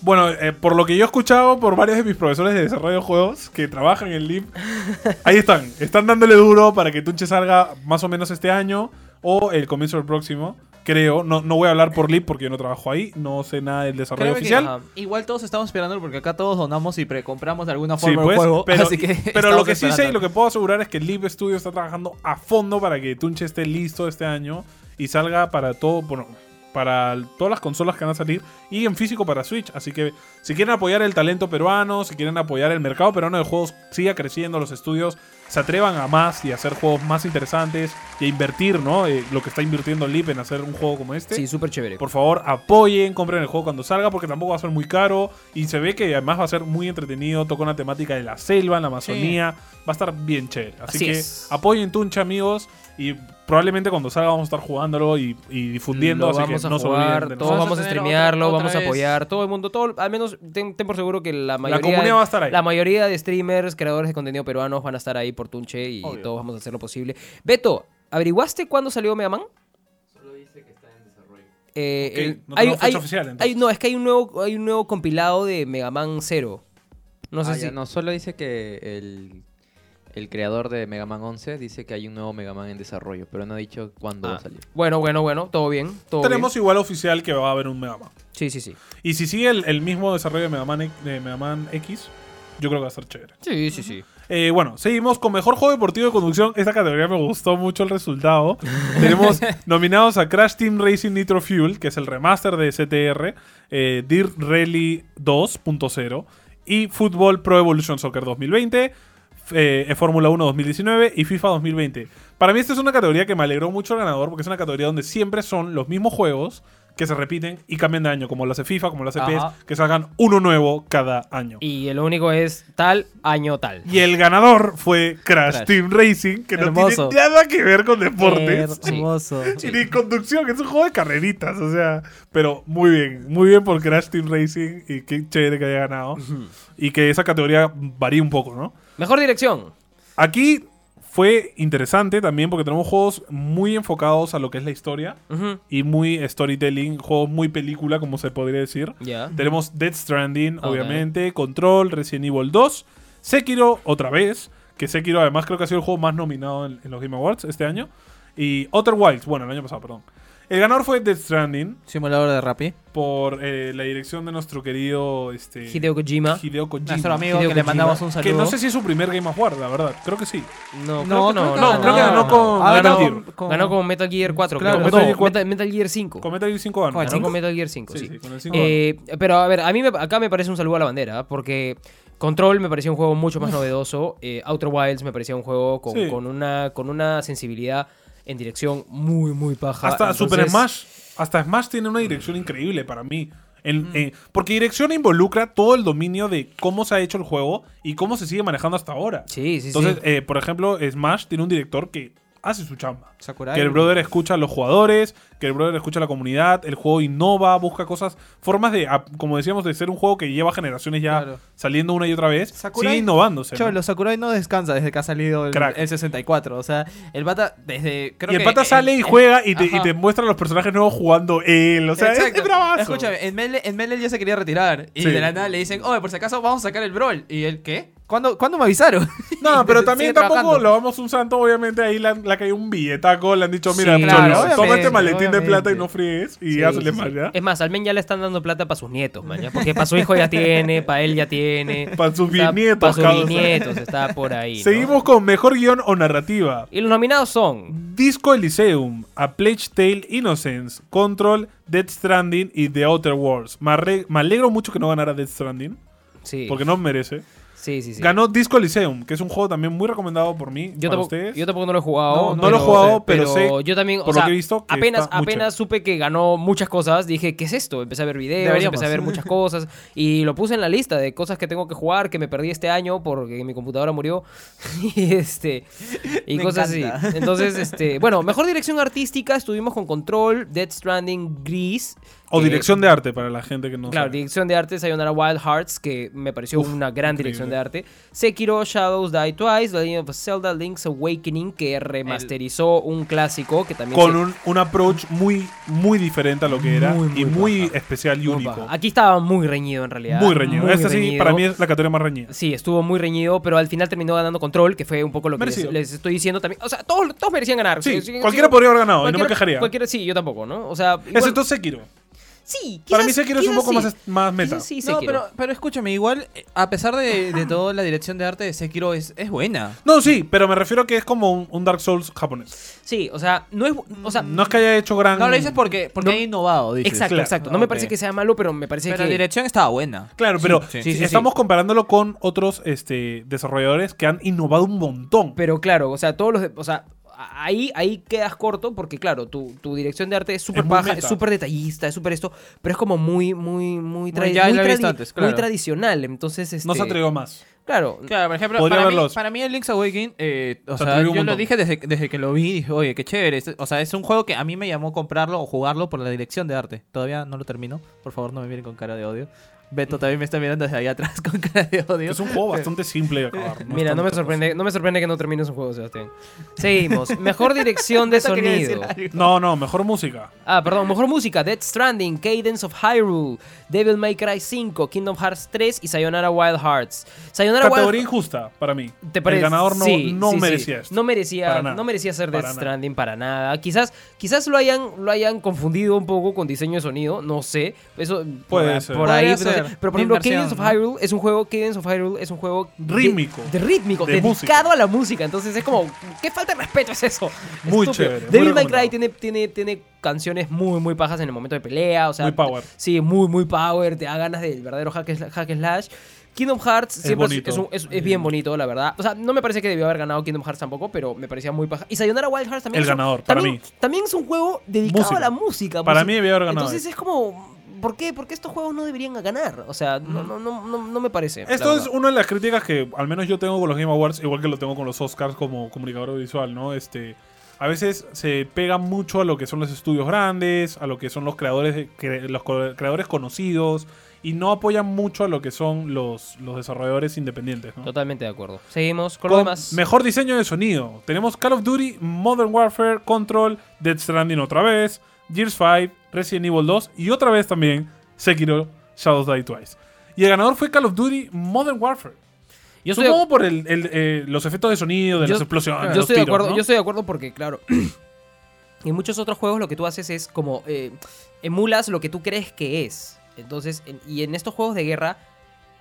Bueno, eh, por lo que yo he escuchado por varios de mis profesores de desarrollo de juegos que trabajan en LIP, ahí están. Están dándole duro para que Tunche salga más o menos este año o el comienzo del próximo. Creo. No, no voy a hablar por LIP porque yo no trabajo ahí. No sé nada del desarrollo Créeme que oficial. Ajá. igual todos estamos esperando porque acá todos donamos y precompramos de alguna Sí, forma pues, el juego. pero, así que pero lo que sí sé y lo que puedo asegurar es que Live Studio está trabajando a fondo para que Tunche esté listo este año y salga para todo, bueno, para todas las consolas que van a salir y en físico para Switch. Así que si quieren apoyar el talento peruano, si quieren apoyar el mercado peruano de juegos, siga creciendo, los estudios se atrevan a más y a hacer juegos más interesantes y a invertir, ¿no? Eh, lo que está invirtiendo Live en hacer un juego como este. Sí, súper chévere. Por favor, apoyen, compren el juego cuando salga porque tampoco va a ser muy caro y se ve que además va a ser muy entretenido, toca una temática de la selva, en la Amazonía, va a estar bien chévere. Así, Así que es. apoyen Tuncha, amigos, y probablemente cuando salga vamos a estar jugándolo y, y difundiendo, Lo así vamos que a no jugar, todos vamos a streamearlo, otra- vamos a vez. apoyar, todo el mundo, todo, al menos ten, ten por seguro que la La mayoría, comunidad va a estar ahí. la mayoría de streamers, creadores de contenido peruanos van a estar ahí por Tunche y Obvio. todos vamos a hacer lo posible. Beto, ¿averiguaste cuándo salió Mega Man? Solo dice que está en desarrollo. Eh, el- no hay, fecha hay- oficial, hay- no, es que hay un nuevo, hay un nuevo compilado de Mega Man 0. No sé Ah, si. ya, no, solo dice que el, el creador de Mega Man 11 dice que hay un nuevo Mega Man en desarrollo, pero no ha dicho cuándo va Ah, a salir. Bueno, bueno, bueno, todo bien. Todo Tenemos bien. igual oficial que va a haber un Mega Man. Sí, sí, sí. Y si sigue el, el mismo desarrollo de Mega, Man, de Mega Man X, yo creo que va a estar chévere. Sí, sí, sí. Eh, bueno, seguimos con mejor juego deportivo de conducción. Esta categoría me gustó mucho el resultado. Tenemos nominados a Crash Team Racing Nitro Fuel, que es el remaster de CTR, eh, Dirt Rally 2.0 y Football Pro Evolution Soccer 2020, eh, Fórmula 1 2019 y FIFA 2020. Para mí esta es una categoría que me alegró mucho el ganador porque es una categoría donde siempre son los mismos juegos que se repiten y cambian de año, como las de FIFA, como las de PES, que salgan uno nuevo cada año. Y el único es tal, año tal. Y el ganador fue Crash, Crash. Team Racing, que Hermoso. no tiene nada que ver con deportes. Hermoso. Y ni conducción, es un juego de carreritas, o sea. Pero muy bien, muy bien por Crash Team Racing y qué chévere que haya ganado. y que esa categoría varíe un poco, ¿no? Mejor dirección. Aquí fue interesante también porque tenemos juegos muy enfocados a lo que es la historia y muy storytelling, juegos muy película, como se podría decir. Ya. Tenemos Dead Stranding, obviamente, Control, Resident Evil 2, Sekiro, otra vez, que Sekiro además creo que ha sido el juego más nominado en, en los Game Awards este año. Y Outer Wilds, bueno, el año pasado, perdón. El ganador fue Death Stranding Simulador de Rappi. por eh, la dirección de nuestro querido este, Hideo Kojima. Hideo Kojima. Nuestro amigo Hideo que le mandamos un saludo. Que no sé si es su primer Game Award, la verdad. Creo que sí. No, No, creo que no. creo que No, creo que ganó con Ah, Metal ganó Gear. con- con- Ganó con Metal Gear 4, Claro, creo. Metal No, Gear 4. Metal, Metal Gear 5. Con Metal Gear 5 ganó. Con Ganó con Metal Gear 5, Sí, sí. sí, con el 5 ganó. Eh, pero a ver, a mí me- acá me parece un saludo a la bandera, porque Control me parecía un juego mucho más novedoso. eh, Outer Wilds me parecía un juego con, Sí. con una, con una sensibilidad en dirección muy, muy paja. Hasta Entonces, Super Smash. Hasta Smash tiene una dirección increíble para mí. En- eh, porque dirección involucra todo el dominio de cómo se ha hecho el juego y cómo se sigue manejando hasta ahora. Sí, sí, Entonces, sí. eh, por ejemplo, Smash tiene un director que hace su chamba. Sakurai. Que el brother escucha a los jugadores, que el brother escucha a la comunidad, el juego innova, busca cosas, formas de, como decíamos, de ser un juego que lleva generaciones ya Claro. saliendo una y otra vez, Sakurai- sigue innovándose. ¿no? Cholo, Sakurai no descansa desde que ha salido el, Crack. el 64. O sea, el pata desde. Creo y el que pata sale y juega y te, y te muestra a los personajes nuevos jugando él. O sea, Exacto. es bravazo. Escúchame, en Melee, en Melee ya se quería retirar. Y Sí. de la nada le dicen, oye, por si acaso vamos a sacar el Brawl. ¿Y él qué? ¿Cuándo, ¿cuándo me avisaron? No, pero también tampoco trabajando. lo vamos un santo, obviamente ahí le han- le ha caído un billetaco, le han dicho, mira, Sí, claro, toma este obviamente, maletín de plata y no fríes y Sí, hazle sí, más. ¿ya? Es más, al men ya le están dando plata para sus nietos, man, ¿ya? Porque para su hijo ya tiene, para él ya tiene. Pa' sus Para bisnietos, sus causa. bisnietos, está por ahí. ¿no? Seguimos con mejor guion o narrativa. Y los nominados son. Disco Elysium, A Plague Tale Innocence, Control, Death Stranding y The Outer Worlds. Me, alegro mucho que no ganara Death Stranding, Sí. porque no merece. Sí, sí, sí. Ganó Disco Elysium, que es un juego también muy recomendado por mí, Yo para tampoco, ustedes. yo tampoco no lo he jugado. No, no lo he jugado, pero sé, yo también, o lo sea, que he visto, que apenas, apenas supe que ganó muchas cosas, dije, ¿qué es esto? Empecé a ver videos, Deberíamos. empecé a ver muchas cosas y lo puse en la lista de cosas que tengo que jugar, que me perdí este año porque mi computadora murió y este y Me cosas encanta. así. Entonces, este, bueno, mejor dirección artística estuvimos con Control, Dead Stranding, Gris. O que- dirección de arte, para la gente que no Claro, sabe. dirección de arte, Sayonara Wild Hearts, que me pareció Uf, una gran increíble. dirección de arte. Sekiro, Shadows Die Twice, The Legend of Zelda, Link's Awakening, que remasterizó un clásico que también... Con se- un, un approach muy, muy diferente a lo que era Muy, muy y muy baja. especial y muy único. baja. Aquí estaba muy reñido en realidad. Muy reñido. Esta sí, para mí es la categoría más reñida. Sí, estuvo muy reñido, pero al final terminó ganando Control, que fue un poco lo que les, estoy diciendo también. O sea, todos, todos merecían ganar. Sí, cualquiera sí, podría haber ganado y no me quejaría. Cualquiera, sí, yo tampoco, ¿no? O sea, igual- Excepto Sekiro. Sí, Para quizás- mí Sekiro es un poco sí. más, más meta. Sí, No, pero, pero escúchame, igual, eh, a pesar de, de todo, la dirección de arte de Sekiro es, es buena. No, sí, pero me refiero a que es como un, un Dark Souls japonés. Sí, o sea, no es... O sea, No es que haya hecho gran... No lo dices porque, porque No. ha innovado, dices. Exacto, Claro. exacto. No me parece que sea malo, pero me parece Pero que... la dirección estaba buena. Claro, pero sí, sí, sí, estamos sí. comparándolo con otros este, desarrolladores que han innovado un montón. Pero claro, o sea, todos los... o sea, ahí, ahí quedas corto porque, claro, tu, tu dirección de arte es súper muy baja, meta. es súper detallista, es súper esto, pero es como muy, muy, muy, tra- ya muy lo visto tradi- antes, muy claro. tradicional. Entonces, este, no se atrevió más. Claro, Claro, por ejemplo, para mí, para mí el Link's Awakening, eh, o Se sea, yo lo montón. dije desde, desde que lo vi, dije, oye, qué chévere. este- O sea, es un juego que a mí me llamó comprarlo o jugarlo por la dirección de arte. Todavía no lo termino. Por favor, no me miren con cara de odio. Beto también me está mirando desde ahí atrás con cara de odio. Es un juego bastante simple de acabar. Mira, no me sorprende, no me sorprende que no termines un juego, Sebastián. Seguimos. Mejor dirección de sonido. No, no, mejor música. Ah, perdón, mejor música: Dead Stranding, Cadence of Hyrule, Devil May Cry 5, Kingdom Hearts 3 y Sayonara Wild Hearts. Sayonara Categoría Wild injusta para mí. ¿Te parece? El ganador no, Sí, no sí, sí. merecía esto. No merecía, no merecía ser nada. Stranding para nada. Quizás, quizás lo hayan, lo hayan confundido un poco con diseño de sonido, no sé. Eso Puede por, ser. por ahí. Podría pero, ser. pero por ejemplo, Cadence of. Hyrule es un juego, Cadence of Hyrule es un juego Rítmico. de, rítmico, De dedicado música. a la música. Entonces es como, ¿qué falta de respeto es eso? Muy Estúpido. chévere, Devil May Cry tiene, tiene, tiene canciones muy, muy pajas en el momento de pelea. O sea, Muy power. Sí, muy, muy power. Te da ganas del verdadero hack, hack slash. Kingdom Hearts siempre es, bonito. es un- es- es bien bonito, la verdad. O sea, no me parece que debió haber ganado Kingdom Hearts tampoco, pero me parecía muy paja. Y Sayonara Wild Hearts también El es un- ganador, para también, mí. También es un juego dedicado Música. a la música. Para mí debió haber ganado. Entonces es como, ¿por qué? ¿Por qué estos juegos no deberían ganar? O sea, no, no, no, no, no me parece. Esto es una de las críticas que al menos yo tengo con los Game Awards, igual que lo tengo con los Oscars como comunicador visual, ¿no? Este, a veces se pega mucho a lo que son los estudios grandes, a lo que son los creadores, los creadores conocidos y no apoyan mucho a lo que son los, los desarrolladores independientes, ¿no? Totalmente de acuerdo. Seguimos con lo Con demás. mejor diseño de sonido. Tenemos Call of Duty, Modern Warfare, Control, Dead Stranding otra vez, Gears 5, Resident Evil 2 y otra vez también Sekiro Shadows Die Twice. Y el ganador fue Call of Duty Modern Warfare. Yo estoy, Supongo por el, el, eh, los efectos de sonido, de Yo- las explosiones. yo los estoy de tiros, acuerdo, ¿no? yo estoy de acuerdo porque, claro, en muchos otros juegos lo que tú haces es como eh, emulas lo que tú crees que es. Entonces, en- y en estos juegos de guerra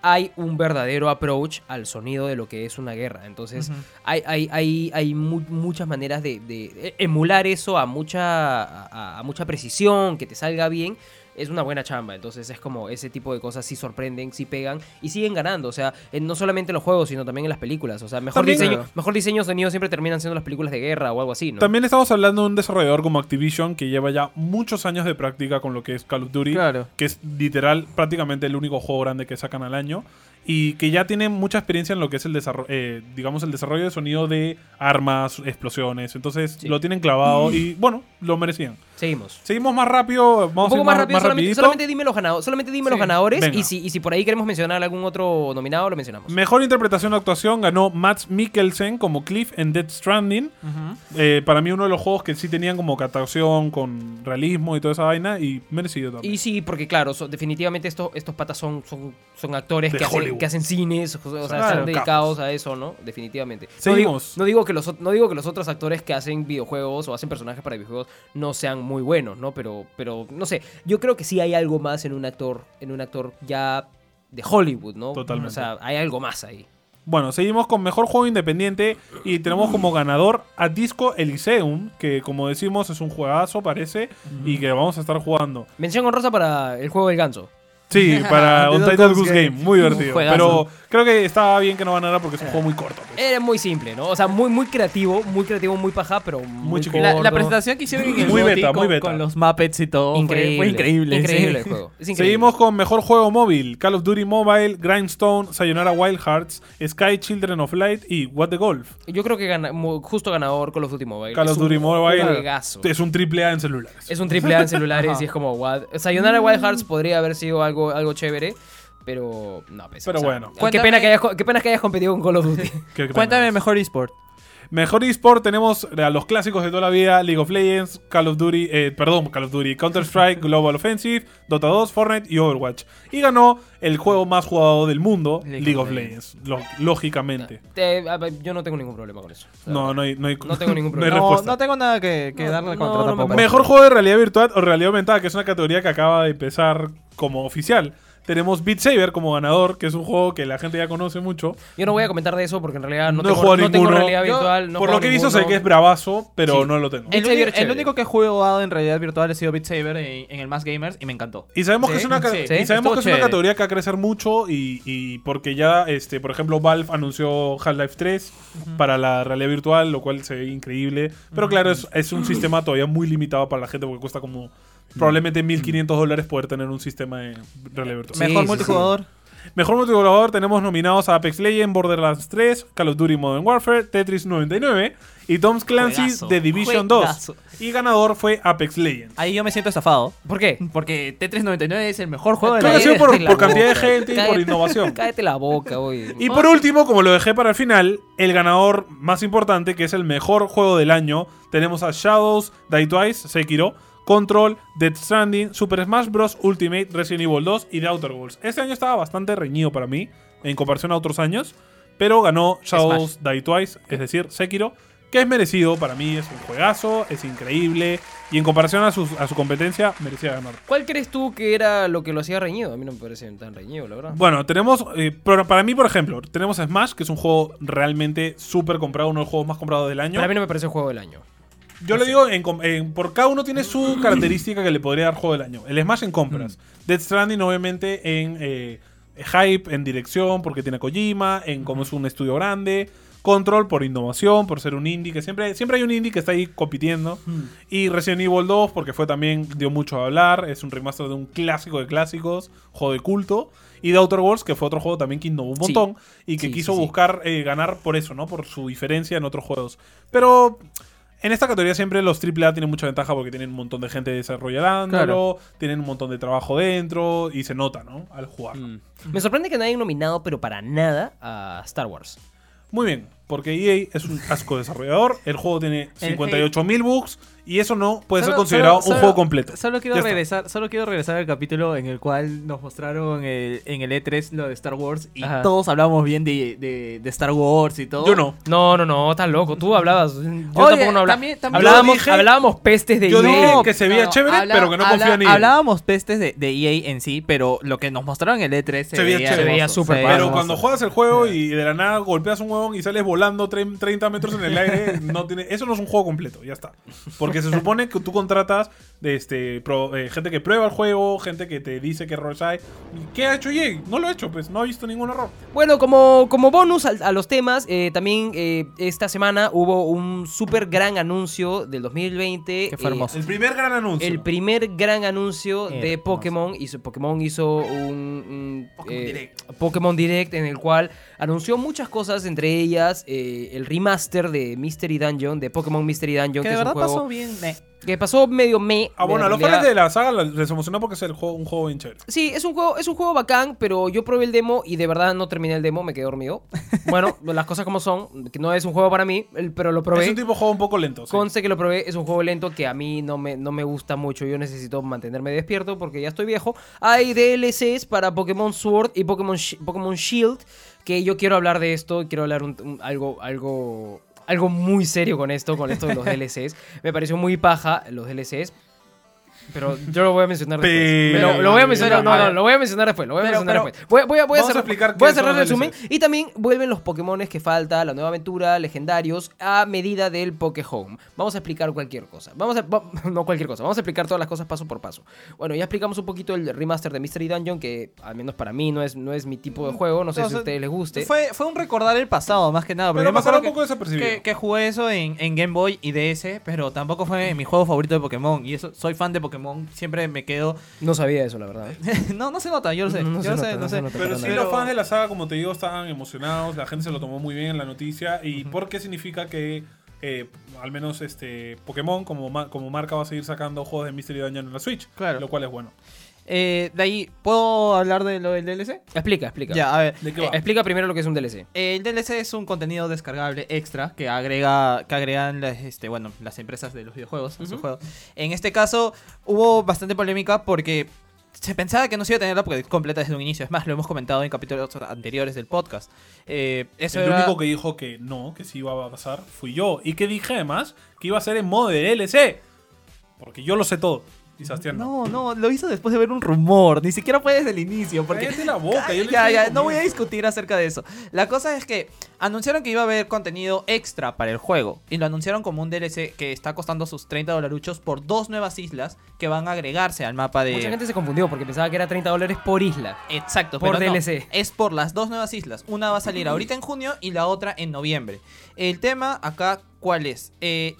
hay un verdadero approach al sonido de lo que es una guerra. Entonces, hay, hay, hay, hay mu- muchas maneras de, de emular eso a mucha, a, a mucha precisión, que te salga bien. Es una buena chamba, entonces es como ese tipo de cosas sí sorprenden, sí pegan y siguen ganando. O sea, en- no solamente en los juegos, sino también en las películas. O sea, mejor También- diseño, mejor diseño de sonido siempre terminan siendo las películas de guerra o algo así, ¿no? También estamos hablando de un desarrollador como Activision que lleva ya muchos años de práctica con lo que es Call of Duty. Claro. Que es literal prácticamente el único juego grande que sacan al año. Y que ya tiene mucha experiencia en lo que es el desarrollo, digamos, el desarrollo de sonido de armas, explosiones. Entonces Sí. lo tienen clavado y bueno, lo merecían. Seguimos. Seguimos más rápido, vamos Un poco más rápido, solamente, dime los ganadores, solamente dime los ganadores Venga. y si, y si por ahí queremos mencionar algún otro nominado, lo mencionamos. Mejor interpretación o actuación ganó Matt Mikkelsen como Cliff en Dead Stranding. Eh, para mí uno de los juegos que sí tenían como catacción con realismo y toda esa vaina y merecido también. Y sí, porque claro, so- definitivamente estos, estos patas son, son, son actores De que hacen, que hacen cines, o sea, Claro, están dedicados a eso, ¿no? Definitivamente. No digo, Seguimos. no, digo que los, no digo que los otros actores que hacen videojuegos o hacen personajes para videojuegos no sean muy buenos, ¿no? Pero, pero no sé, yo creo que sí hay algo más en un actor, en un actor ya de Hollywood, ¿no? Totalmente. O sea, hay algo más ahí. Bueno, seguimos con mejor juego independiente y tenemos como ganador a Disco Elyseum, que como decimos es un juegazo, parece, y que vamos a estar jugando. Mención honrosa para el juego del ganso. Sí, para Untitled Goose Game. Game, muy divertido. Pero creo que estaba bien que no ganara porque es un juego muy corto. pues. Era muy simple, ¿no? O sea, muy, muy creativo, muy creativo, muy paja, pero muy, chiquito. La, presentación que hicieron en el Muy beta, con, muy beta. con los Muppets y todo fue- Increíble. fue, increíble. Increíble sí. el juego. Es increíble. Seguimos con mejor juego móvil: Call of Duty Mobile, Grindstone, Sayonara Wild Hearts, Sky Children of Light y What the Golf. Yo creo que gana- mu- justo ganador Call of Duty Mobile. Call Es of un Duty Mobile juegazo. es un triple A en celulares. Es un triple A en celulares y es como, what? Sayonara Wild Hearts podría haber sido algo, algo chévere, pero no, pues, Pero bueno. Qué Cuéntame- pena, que hayas, qué pena que hayas competido con Call of Duty. Qué pena. Cuéntame mejor eSport. Mejor eSport tenemos a los clásicos de toda la vida: League of Legends, Call of Duty, eh, perdón, Call of Duty, Counter-Strike, Global Offensive, Dota 2, Fortnite y Overwatch. Y ganó el juego más jugado del mundo, League, League of of Legends, lo- lógicamente. Eh, a ver, yo no tengo ningún problema con eso. O sea, No, no hay, no hay, No tengo ningún no hay problema. No, no tengo nada que, que No, darle no, contra no me tampoco. parece. Mejor juego de realidad virtual o realidad aumentada, que es una categoría que acaba de empezar como oficial. Tenemos Beat Saber como ganador, que es un juego que la gente ya conoce mucho. Yo no voy a comentar de eso porque en realidad no, No he tengo, jugado no tengo realidad Yo, virtual. no Por juego lo que he visto sé que es bravazo, pero Sí. no lo tengo. El, Beat uni- Saber el chévere. único que he jugado en realidad virtual ha sido Beat Saber en, en el Mass Gamers y me encantó. Y sabemos que es una, ca- sí, y sabemos estuvo que es una chévere. categoría que va a crecer mucho y, y porque ya, este, por ejemplo, Valve anunció Half-Life 3 para la realidad virtual, lo cual se ve increíble. Pero claro, es, es un sistema todavía muy limitado para la gente porque cuesta como probablemente 1.500 dólares poder tener un sistema de realidad virtual. Sí, Mejor sí, multijugador. Mejor multijugador tenemos nominados a Apex Legends, Borderlands 3, Call of Duty Modern Warfare, Tetris 99 y Tom Clancy's The Division juegazo. 2. Y ganador fue Apex Legends. Ahí yo me siento estafado. ¿Por qué? Porque T399 es el mejor juego de Creo la ha sido vida. por, la por cantidad de gente y por innovación. Cállate la boca, oye. Y por último, como lo dejé para el final, el ganador más importante, que es el mejor juego del año, tenemos a Shadows, Die Twice, Sekiro, Control, Death Stranding, Super Smash Bros. Ultimate, Resident Evil 2 y The Outer Worlds. Este año estaba bastante reñido para mí, en comparación a otros años, pero ganó Shadows, Die Twice, es decir, Sekiro, que es merecido para mí, es un juegazo, es increíble, y en comparación a su, a su competencia, merecía ganar. ¿Cuál crees tú que era lo que lo hacía reñido? A mí no me parece tan reñido, la verdad. Bueno, tenemos. eh, para mí, por ejemplo, tenemos Smash, que es un juego realmente súper comprado, uno de los juegos más comprados del año. Para mí no me parece el juego del año. Yo le digo, en por cada uno tiene su característica que le podría dar juego del año. El Smash en compras. Death Stranding, obviamente, en eh, hype, en dirección, porque tiene a Kojima, en cómo es un estudio grande. Control por innovación, por ser un indie, que siempre, siempre hay un indie que está ahí compitiendo. Y Resident Evil 2, porque fue también, dio mucho a hablar. Es un remaster de un clásico de clásicos, juego de culto. Y The Outer Worlds, que fue otro juego también que innovó un Sí. montón. Y que Sí, quiso sí. buscar eh, ganar por eso, ¿no? Por su diferencia en otros juegos. Pero en esta categoría siempre los AAA tienen mucha ventaja porque tienen un montón de gente desarrollándolo, tienen un montón de trabajo dentro y se nota, ¿no? Al jugar. Me sorprende que nadie haya nominado, pero para nada, a Star Wars. Muy bien. Porque EA es un asco desarrollador, el juego tiene 58.000 bugs y eso no puede ser considerado solo- un juego completo. Solo quiero Ya está. regresar, solo quiero regresar al capítulo en el cual nos mostraron el- en el E3 lo de Star Wars y Ajá. todos hablamos bien de, de- de Star Wars y todo. Yo no. No, no, no, estás loco. Tú hablabas. Yo Oye, tampoco no hablaba. también- también- hablábamos, dije- hablábamos pestes de yo EA. dije que se veía chévere, habla- pero que no confía en EA. Hablábamos pestes de, de EA en sí, pero lo que nos mostraron en el E3 se, Se veía veía, chévere. Se veía Pero hermoso. cuando juegas el juego y de la nada golpeas un huevón y sales volando tre- 30 metros en el aire, no tiene, eso no es un juego completo, ya está. Porque se supone que tú contratas de este pro- eh, gente que prueba el juego, gente que te dice qué errores hay. ¿Y ¿Qué ha hecho EA? No lo ha hecho, pues no ha visto ningún error. Bueno, como, como bonus a, los temas, eh, también eh, esta semana hubo un súper gran anuncio del 2020. Que fue eh, hermoso. El primer gran anuncio. El primer gran anuncio de Hermoso. Pokémon. Hizo, Pokémon hizo un, un, Pokémon eh, Direct. Pokémon Direct en el cual anunció muchas cosas, entre ellas eh, el remaster de Mystery Dungeon, de Pokémon Mystery Dungeon, que que, de es un juego pasó bien. meh. que pasó medio me. Ah, bueno, a los fans de la saga les emocionó porque es el juego, un juego bien chévere. Sí, es un juego, es un juego bacán, pero yo probé el demo y de verdad no terminé el demo, me quedé dormido. Bueno, las cosas como son, que no es un juego para mí, pero lo probé. Es un tipo de juego un poco lento. sí. Conste que lo probé, es un juego lento que a mí no me, no me gusta mucho. Yo necesito mantenerme despierto porque ya estoy viejo. Hay DLCs para Pokémon Sword y Pokémon, Sh- Pokémon Shield. Que yo quiero hablar de esto. Quiero hablar un- un- algo, algo, algo muy serio con esto, con esto de los DLCs. Me pareció muy paja los DLCs. Pero yo lo voy a mencionar después. Pero- Lo, lo voy a mencionar, no, a no, lo voy a mencionar después. Lo voy a Pero- mencionar pero- después. Voy, voy a, voy a a cerrar, explicar voy a cerrar el resumen. Y también vuelven los Pokémones que falta, la nueva aventura, legendarios, a medida del Poké Home. Vamos a explicar cualquier cosa. Vamos a, va- no cualquier cosa, vamos a explicar todas las cosas paso por paso. Bueno, ya explicamos un poquito el remaster de Mystery Dungeon, que al menos para mí no es, no es mi tipo de juego. No sé O si sea, a ustedes les guste. Fue, fue un recordar el pasado, más que nada. Pero me acuerdo un poco desapercibido. que, que jugué eso en, en Game Boy y DS, pero tampoco fue mi juego favorito de Pokémon. Y eso, soy fan de Pokémon, siempre me quedo. No sabía eso, la verdad. no, no se nota, yo lo sé. No, no yo se lo nota, sé, no no se sé. nota. Pero sí, los fans de la saga, como te digo, estaban emocionados. La gente se lo tomó muy bien en la noticia. ¿Y por qué significa que, eh, al menos este Pokémon, como, ma- como marca, va a seguir sacando juegos de Mystery Dungeon en la Switch? Claro. Lo cual es bueno. Eh, de ahí, ¿puedo hablar de lo del DLC? Explica, explica. Ya, a ver. ¿De qué va? Explica primero lo que es un DLC. El DLC es un contenido descargable extra que agrega que agregan las, este, bueno, las empresas de los videojuegos a su juego. En este caso hubo bastante polémica porque se pensaba que no se iba a tener la completa desde un inicio. Es más, lo hemos comentado en capítulos anteriores del podcast. Eh, eso el era- único que dijo que no, que sí iba a pasar, fui yo. Y que dije además que iba a ser en modo de DLC. Porque yo lo sé todo. Sebastián no. No, no, lo hizo después de ver un rumor. Ni siquiera fue desde el inicio. Porque Cállate la boca. yo ya, ya, no voy a discutir acerca de eso. La cosa es que anunciaron que iba a haber contenido extra para el juego. Y lo anunciaron como un DLC que está costando sus 30 dolaruchos por dos nuevas islas que van a agregarse al mapa de. Mucha gente se confundió porque pensaba que era 30 dólares por isla. Exacto, Por pero no, DLC. es por las dos nuevas islas. Una va a salir ahorita en junio y la otra en noviembre. El tema acá, ¿cuál es? Eh,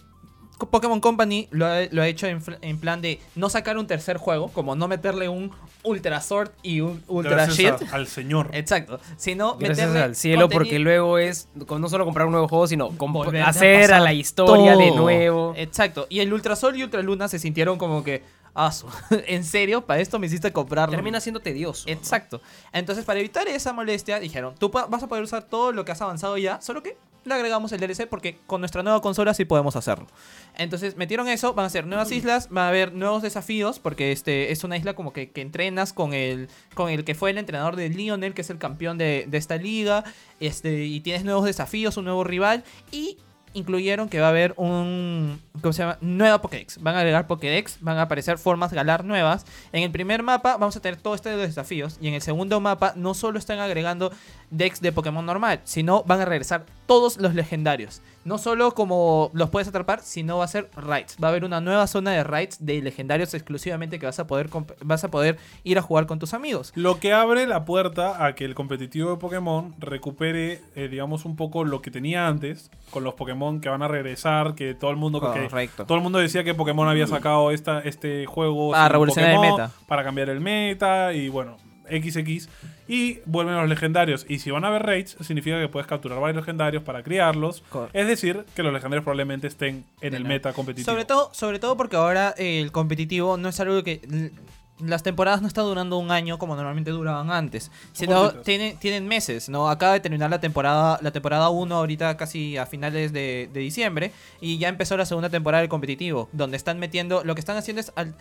Pokémon Company lo ha, lo ha hecho en, plan de no sacar un tercer juego, como no meterle un Ultra Sword y un Ultra Shield. al señor. Exacto, sino Gracias meterle al cielo, porque luego es no solo comprar un nuevo juego, sino Volver a hacer a la historia de nuevo. Exacto, y el Ultra Sol y Ultra Luna se sintieron como que, ah, ¿en serio? ¿Para esto me hiciste comprarlo? Termina siendo tedioso. ¿no? Exacto. Entonces, para evitar esa molestia, dijeron, tú vas a poder usar todo lo que has avanzado ya, solo que le agregamos el DLC porque con nuestra nueva consola sí podemos hacerlo. Entonces, metieron eso, van a ser nuevas islas, va a haber nuevos desafíos, porque este es una isla como que, que entrenas con el, con el que fue el entrenador de Lionel, que es el campeón de, de esta liga, este, y tienes nuevos desafíos, un nuevo rival, y incluyeron que va a haber un. ¿Cómo se llama? Nueva Pokédex. Van a agregar Pokédex, van a aparecer formas galar nuevas. En el primer mapa vamos a tener todo este de los desafíos. Y en el segundo mapa no solo están agregando decks de Pokémon normal, sino van a regresar todos los legendarios. No solo como los puedes atrapar, sino va a ser raids. Va a haber una nueva zona de raids de legendarios exclusivamente que vas a poder, vas a poder ir a jugar con tus amigos. Lo que abre la puerta a que el competitivo de Pokémon recupere, eh, digamos, un poco lo que tenía antes con los Pokémon que van a regresar, que todo el mundo que Correcto. todo el mundo decía que Pokémon había sacado esta, este juego Para revolucionar el meta. para cambiar el meta y bueno, XX y vuelven los legendarios y si van a haber raids significa que puedes capturar varios legendarios para criarlos, Correcto. es decir, que los legendarios probablemente estén en el meta competitivo. Sobre todo, sobre todo porque ahora eh, el competitivo no es algo que las temporadas no están durando un año como normalmente duraban antes, sino tienen, tienen meses, ¿no? Acaba de terminar la temporada la temporada 1 ahorita casi a finales de, de diciembre y ya empezó la segunda temporada del competitivo, donde están metiendo, lo que están haciendo es al-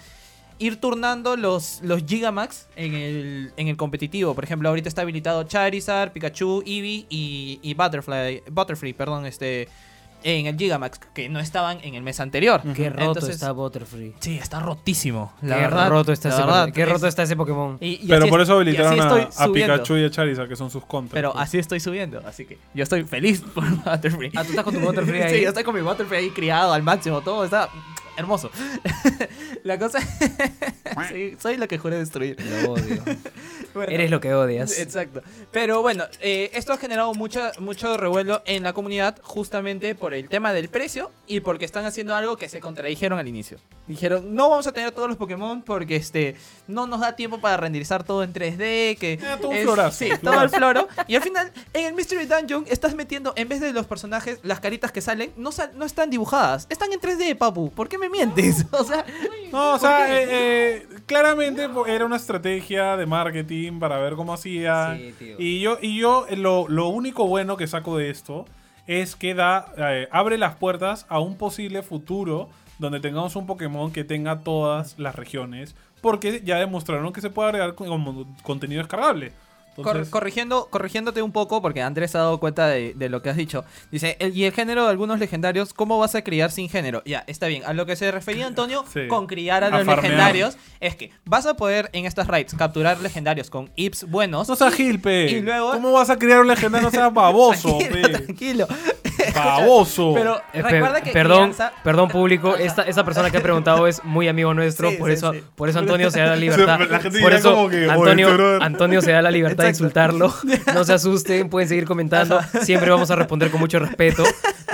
ir turnando los, los Gigamax en el, en el competitivo. Por ejemplo, ahorita está habilitado Charizard, Pikachu, Eevee y, y Butterfly, Butterfree, perdón, este, en el Gigamax, que no estaban en el mes anterior. Qué roto Entonces, está Butterfree. Sí, está rotísimo. La Qué verdad. roto está la ese, verdad, qué es- roto está ese Pokémon. y- y Pero por es- eso habilitaron a. Pikachu y a Charizard, que son sus contras. Pero pues. así estoy subiendo, así que yo estoy feliz por Butterfree. Ah, tú estás con tu Butterfree ahí. Sí, yo estoy con mi Butterfree ahí criado al máximo, todo está hermoso. La cosa sí, soy lo que juré destruir. Lo odio. Bueno, Eres lo que odias. Exacto. Pero bueno, eh, esto ha generado mucha, mucho revuelo en la comunidad justamente por el tema del precio y porque están haciendo algo que se contradijeron al inicio. Dijeron, no vamos a tener todos los Pokémon porque este no nos da tiempo para renderizar todo en 3D, que Eh, todo un es- florazo, Sí, florazo. todo el floro. Y al final, en el Mystery Dungeon estás metiendo, en vez de los personajes, las caritas que salen, no, sal- no están dibujadas. Están en 3D, papu. ¿Por qué me mientes? O sea, No, o ¿por sea, eh, eh, claramente era una estrategia de marketing para ver cómo hacía. Sí, tío. Y yo, y yo lo, lo único bueno que saco de esto es que da, eh, abre las puertas a un posible futuro donde tengamos un Pokémon que tenga todas las regiones. Porque ya demostraron que se puede agregar como contenido descargable. Cor- corrigiendo, corrigiéndote un poco, porque Andrés se ha dado cuenta de, de lo que has dicho. Dice, el- y el género de algunos legendarios, ¿cómo vas a criar sin género? Ya, está bien. A lo que se refería Antonio Sí. con criar a A los farmear. legendarios, es que vas a poder en estas raids capturar legendarios con IPs buenos. no seas Gil, pe. y luego- ¿Cómo vas a criar un legendario? No seas baboso, tranquilo, pe. tranquilo. Baboso. Pero Eh, recuerda que perdón, crianza- perdón público, esta, esta persona que ha preguntado es muy amigo nuestro, Sí, por sí, eso, sí. por eso Antonio se da la libertad. La gente por eso como que, "Oye, Antonio, este brother". Antonio se da la libertad de insultarlo. No se asusten, pueden seguir comentando. Siempre vamos a responder con mucho respeto,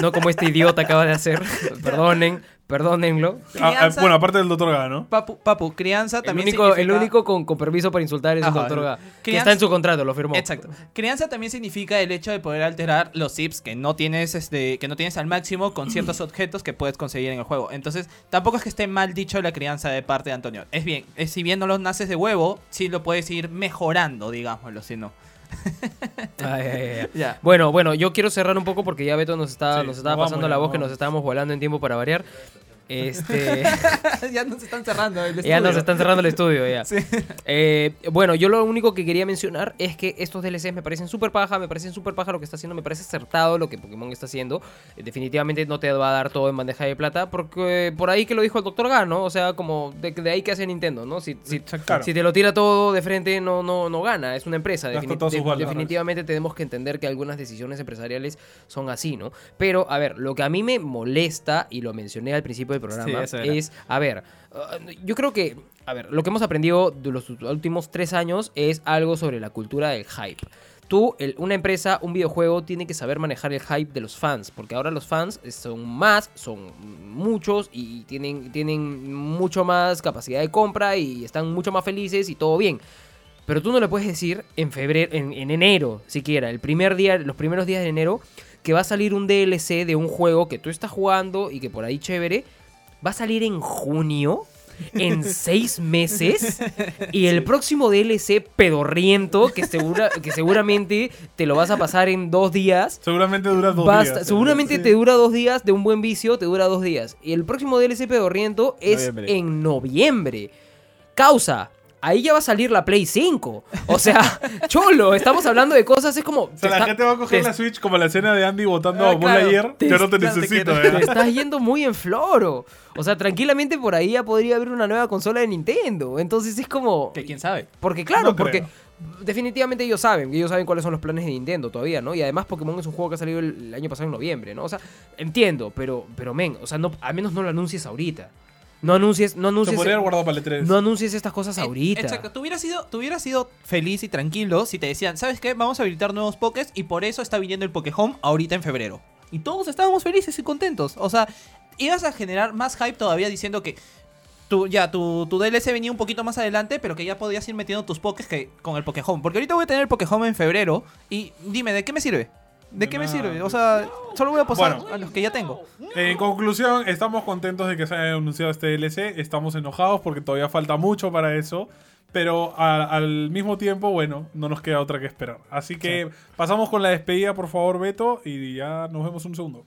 no como este idiota acaba de hacer. Perdonen, perdónenlo. Ah, ah, crianza- bueno, aparte del doctor Gano. Papu, papu, crianza El también único, el significa- único con, con permiso para insultar es el Ajá, doctor que está en su contrato, lo firmó. Exacto. Crianza también significa el hecho de poder alterar los zips que no tienes este que no tienes al máximo con ciertos objetos que puedes conseguir en el juego. Entonces, tampoco es que esté mal dicho la crianza de parte de Antonio. Es bien, es, si bien no los naces de huevo, sí lo puedes ir mejorando, digámoslo, si no. Ay, ay, ay. Ya. Bueno, bueno, yo quiero cerrar un poco porque ya Beto nos, está, Sí, nos estaba pasando vamos la voz nos que nos vamos. estábamos volando en tiempo para variar. Este, ya nos están cerrando el ya nos estudio. están cerrando el estudio ya. Sí. Eh, bueno, yo lo único que quería mencionar es que estos DLCs me parecen súper paja, me parecen súper paja lo que está haciendo, me parece acertado lo que Pokémon está haciendo. Eh, definitivamente no te va a dar todo en bandeja de plata, porque por ahí que lo dijo el Dr. Gano, o sea, como de, de ahí que hace Nintendo, ¿no? Si, si, Claro. si te lo tira todo de frente, no, no, no gana, es una empresa. Defini- de- definitivamente tenemos que entender que algunas decisiones empresariales son así, ¿no? Pero, a ver, lo que a mí me molesta, y lo mencioné al principio programa, Sí, es, a ver, uh, yo creo que, a ver, lo que hemos aprendido de los últimos tres años es algo sobre la cultura del hype. Tú, el- una empresa, un videojuego, tiene que saber manejar el hype de los fans, porque ahora los fans son más, son muchos y tienen, tienen mucho más capacidad de compra y están mucho más felices y todo bien. Pero tú no le puedes decir en febrero, en, en enero siquiera, el primer día, los primeros días de enero, que va a salir un DLC de un juego que tú estás jugando y que por ahí chévere, va a salir en junio, en seis meses, y el próximo DLC pedorriento, que, segura, que seguramente te lo vas a pasar en dos días. Seguramente dura dos Basta- días. seguramente te dura dos días de un buen vicio, te dura dos días. Y el próximo DLC pedorriento es Noviembre. en noviembre. Causa. Ahí ya va a salir la Play 5. O sea, cholo, estamos hablando de cosas, es como... O sea, la está- gente va a coger la Switch como la escena de Andy votando Ah, a claro. Lightyear. Te- Yo no te claro, necesito, te ¿eh? estás yendo muy en floro. O sea, tranquilamente por ahí ya podría haber una nueva consola de Nintendo. Entonces es como... Que quién sabe. Porque claro, No porque creo. definitivamente ellos saben, ellos saben cuáles son los planes de Nintendo todavía, ¿no? Y además Pokémon es un juego que ha salido el, el año pasado en noviembre, ¿no? O sea, entiendo, pero, pero men, o sea, no, al menos no lo anuncies ahorita. No anuncies, no Se anuncies, podría haber guardado para el E3. no anuncies estas cosas Eh, ahorita. Exacto, tú hubieras, sido, tú hubieras sido feliz y tranquilo si te decían, ¿sabes qué? Vamos a habilitar nuevos Pokés y por eso está viniendo el Pokéhome ahorita en febrero. Y todos estábamos felices y contentos. O sea, ibas a generar más hype todavía diciendo que tu, ya, tu, tu DLC venía un poquito más adelante, pero que ya podías ir metiendo tus Pokés que, con el Pokéhome. Porque ahorita voy a tener el Pokéhome en febrero y dime, ¿de qué me sirve? ¿De qué me sirve? O sea, solo voy a Bueno. a los que ya tengo. En conclusión, estamos contentos de que se haya anunciado este DLC. Estamos enojados porque todavía falta mucho para eso. Pero a- al mismo tiempo, bueno, no nos queda otra que esperar. Así que pasamos con la despedida, por favor, Beto. Y ya nos vemos un segundo.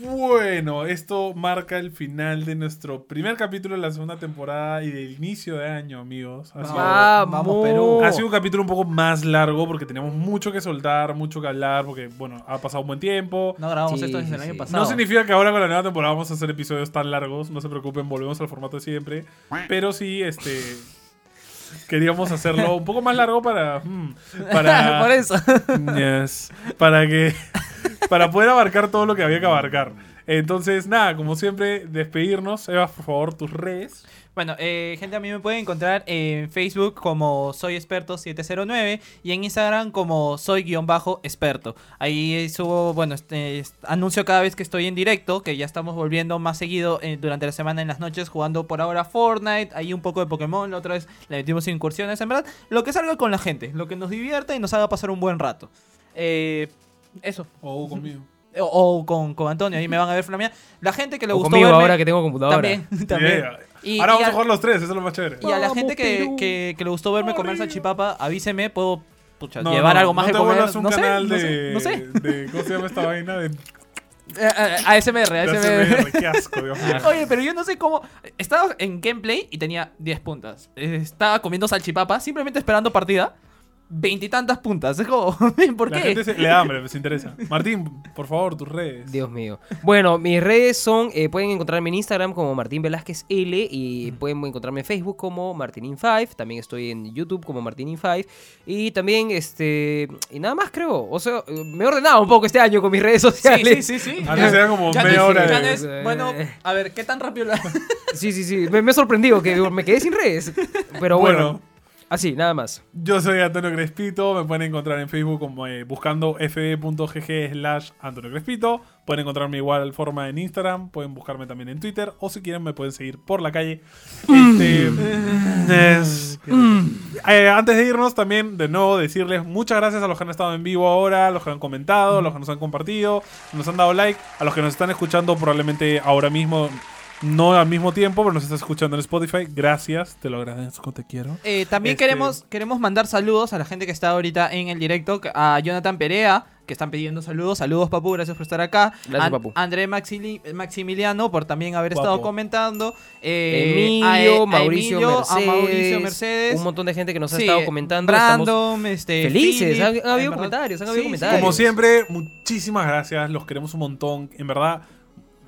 Bueno, esto marca el final de nuestro primer capítulo de la segunda temporada y del inicio de año, amigos. Ha sido- Vamos, Vamos, Perú. Ha sido un capítulo un poco más largo porque teníamos mucho que soltar, mucho que hablar, porque, bueno, ha pasado un buen tiempo. No grabamos Sí, esto desde sí, el año sí. pasado. No significa que ahora con la nueva temporada vamos a hacer episodios tan largos, no se preocupen, volvemos al formato de siempre. Pero sí, este. Queríamos hacerlo un poco más largo para. mm, para Por eso. Yes. Para que. Para poder abarcar todo lo que había que abarcar. Entonces, nada, como siempre, despedirnos. Eva, por favor, tus redes. Bueno, eh, gente, a mí me pueden encontrar en Facebook como Soy Experto 709 y en Instagram como Soy-Experto. Ahí subo, bueno, este, es- anuncio cada vez que estoy en directo, que ya estamos volviendo más seguido eh, durante la semana en las noches jugando por ahora Fortnite, ahí un poco de Pokémon, la otra vez le metimos incursiones, en verdad, lo que salga con la gente, lo que nos divierta y nos haga pasar un buen rato. Eh, eso. O conmigo. O, o con, con Antonio, ahí me van a ver flamear. La gente que le O gustó conmigo verme- ahora que tengo computadora. También, también. Yeah. Y- Ahora y vamos a- a jugar los tres, eso es lo más chévere. y a la Vamos, gente que, que, que le gustó verme comer salchipapa, avíseme, puedo pucha, No, llevar no, algo más no de te comer. un no sé, canal no de, sé, no sé. de- ¿Cómo se llama esta vaina? De, de Eh, eh, ASMR, ASMR. ASMR. Qué asco, Dios mío. Oye, pero yo no sé cómo. Estaba en gameplay y tenía 10 puntas. Eh, Estaba comiendo salchipapa, simplemente esperando partida. Veintitantas puntas. Es como, ¿por La qué? gente se- le da hambre, se interesa. Martín, por favor, tus redes. Dios mío. Bueno, mis redes son, eh, pueden encontrarme en Instagram como Martín Velázquez L y pueden encontrarme en Facebook como Martinin5, también estoy en YouTube como Martinin5 y también, este, y nada más creo, o sea, me he ordenado un poco este año con mis redes Sí, sociales. sí, sí, sí. Antes era como Ya media hora ya de- no es- bueno, a ver, ¿qué tan rápido la.? Sí, sí, sí, me, me he sorprendido que me quedé sin redes, pero bueno, Bueno. Así, nada más. Yo soy Antonio Crespito, me pueden encontrar en Facebook como eh, buscando fb.gg slash Antonio Crespito. Pueden encontrarme igual forma en Instagram, pueden buscarme también en Twitter o si quieren me pueden seguir por la calle. Este, es- Eh, antes de irnos también de nuevo decirles muchas gracias a los que han estado en vivo ahora, a los que han comentado, a los que nos han compartido, nos han dado like, a los que nos están escuchando probablemente ahora mismo. No al mismo tiempo, pero nos estás escuchando en Spotify. Gracias, te lo agradezco, te quiero. Eh, también Este- queremos, queremos mandar saludos a la gente que está ahorita en el directo, a Jonathan Perea, que están pidiendo saludos. Saludos, Papu, gracias por estar acá. Gracias, An- Papu. André Maxili- Maximiliano, por también haber estado comentando. Eh, Emilio, a- a Mauricio, Emilio, Mercedes, a Mauricio Mercedes. un montón de gente que nos ha Sí, estado comentando. estamos- Brandon, este, felices, Philip, han- habido comentarios, han Sí, habido sí. comentarios. Como siempre, muchísimas gracias. Los queremos un montón. En verdad,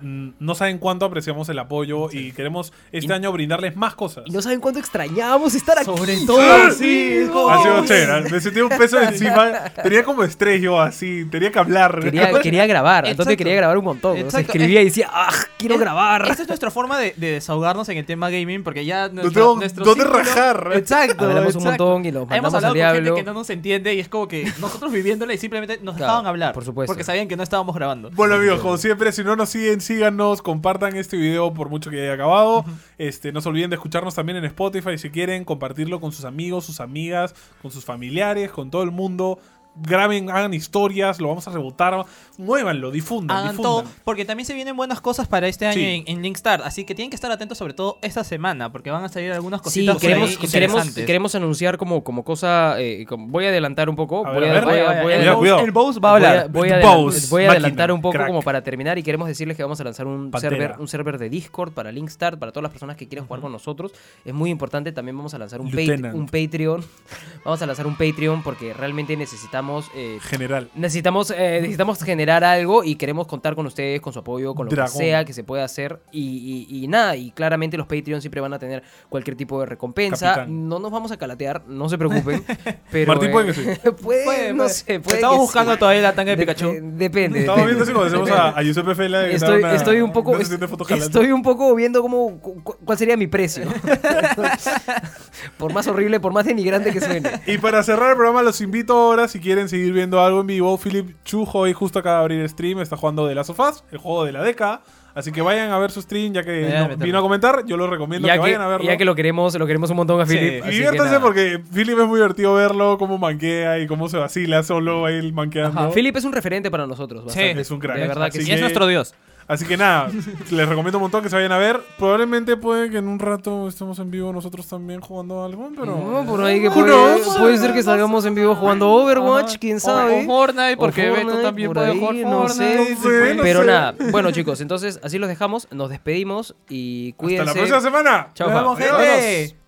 no saben cuánto apreciamos el apoyo y queremos este Y- año brindarles más cosas. Y no saben cuánto extrañábamos estar aquí. Sobre todo, sí, como- Ha sido chévere. Me sentí un peso encima. Tenía como estrés yo así. Tenía que hablar. Quería, quería grabar, Exacto. entonces quería grabar un montón. ¿no? Se Exacto. escribía y decía, ¡ah! Quiero Es- grabar. Esta es nuestra forma de, de desahogarnos en el tema gaming, porque ya nuestro, tengo nuestro dónde círculo- rajar. Exacto. Hablamos un montón y Hemos mandamos hablado al con gente diablo. que no nos entiende y es como que nosotros viviéndola y simplemente nos Claro, dejaban hablar. por supuesto. Porque sabían que no estábamos grabando. Bueno amigos, como siempre, si no nos siguen, síganos, compartan este video por mucho que haya acabado. Este, no se olviden de escucharnos también en Spotify si quieren, compartirlo con sus amigos, sus amigas, con sus familiares, con todo el mundo. Graben, hagan historias, lo vamos a rebotar. Muévanlo, difundan, Hagan difundan. todo, porque también se vienen buenas cosas para este año Sí. en, en Linkstar, así que tienen que estar atentos sobre todo esta semana, porque van a salir algunas Sí, cositas por queremos, ahí queremos, queremos anunciar como, como cosa. eh, como- voy a adelantar un poco. Voy, ver, a, a ver. voy a- Vaya, voy a- el, Bose va a Voy a, hablar. voy a Bows, voy a máquina, adelantar un poco crack. como para terminar y queremos decirles que vamos a lanzar un Pantera. server, un server de Discord para Linkstar, para todas las personas que quieran jugar con nosotros. Es muy importante, también vamos a lanzar un, Pat- Lieutenant. un Patreon. vamos a lanzar un Patreon porque realmente necesitamos... eh, General. Necesitamos, eh, necesitamos generar algo y queremos contar con ustedes, con su apoyo, con lo Dragón. que sea que se pueda hacer. Y, y- y nada, y claramente los Patreons siempre van a tener cualquier tipo de recompensa. Capitán. No nos vamos a calatear, no se preocupen. pero, Martín puede que sí. puede, Puede, no puede. sé, puede Estamos que buscando sí. todavía la tanga de Dep- Pikachu. eh, depende. Estamos depende. viendo si conocemos a, a Giuseppe Fela. Estoy, una- estoy un poco estoy un poco viendo cómo cu- cuál sería mi precio por más horrible por más denigrante que suene Y para cerrar el programa, los invito ahora, si quieren seguir viendo algo en vivo, Philip Chujo hoy justo acaba de abrir stream, está jugando de Last of Us, el juego de la década. Así que vayan a ver su stream, ya que no- vino a comentar, yo lo recomiendo que que, vayan a verlo. ya que lo queremos lo queremos un montón a Sí. Philip que diviértanse porque Philip es muy divertido verlo, cómo manquea y cómo se vacila solo ahí manqueando. Philip es un referente para nosotros bastante. es un crack. de verdad que Así Y sí. es nuestro dios. Así que nada, les recomiendo un montón que se vayan a ver. Probablemente puede que en un rato estemos en vivo nosotros también jugando algo, pero... No, por ahí que Who puede, puede ser que salgamos en vivo jugando Overwatch, quién sabe. O, Fortnite, porque O Beto Fortnite, también por puede ahí, jugar no Fortnite. sé. No sé, no Pero sé. nada, bueno chicos, entonces así los dejamos, nos despedimos y cuídense. Hasta la próxima semana. Chao, gente.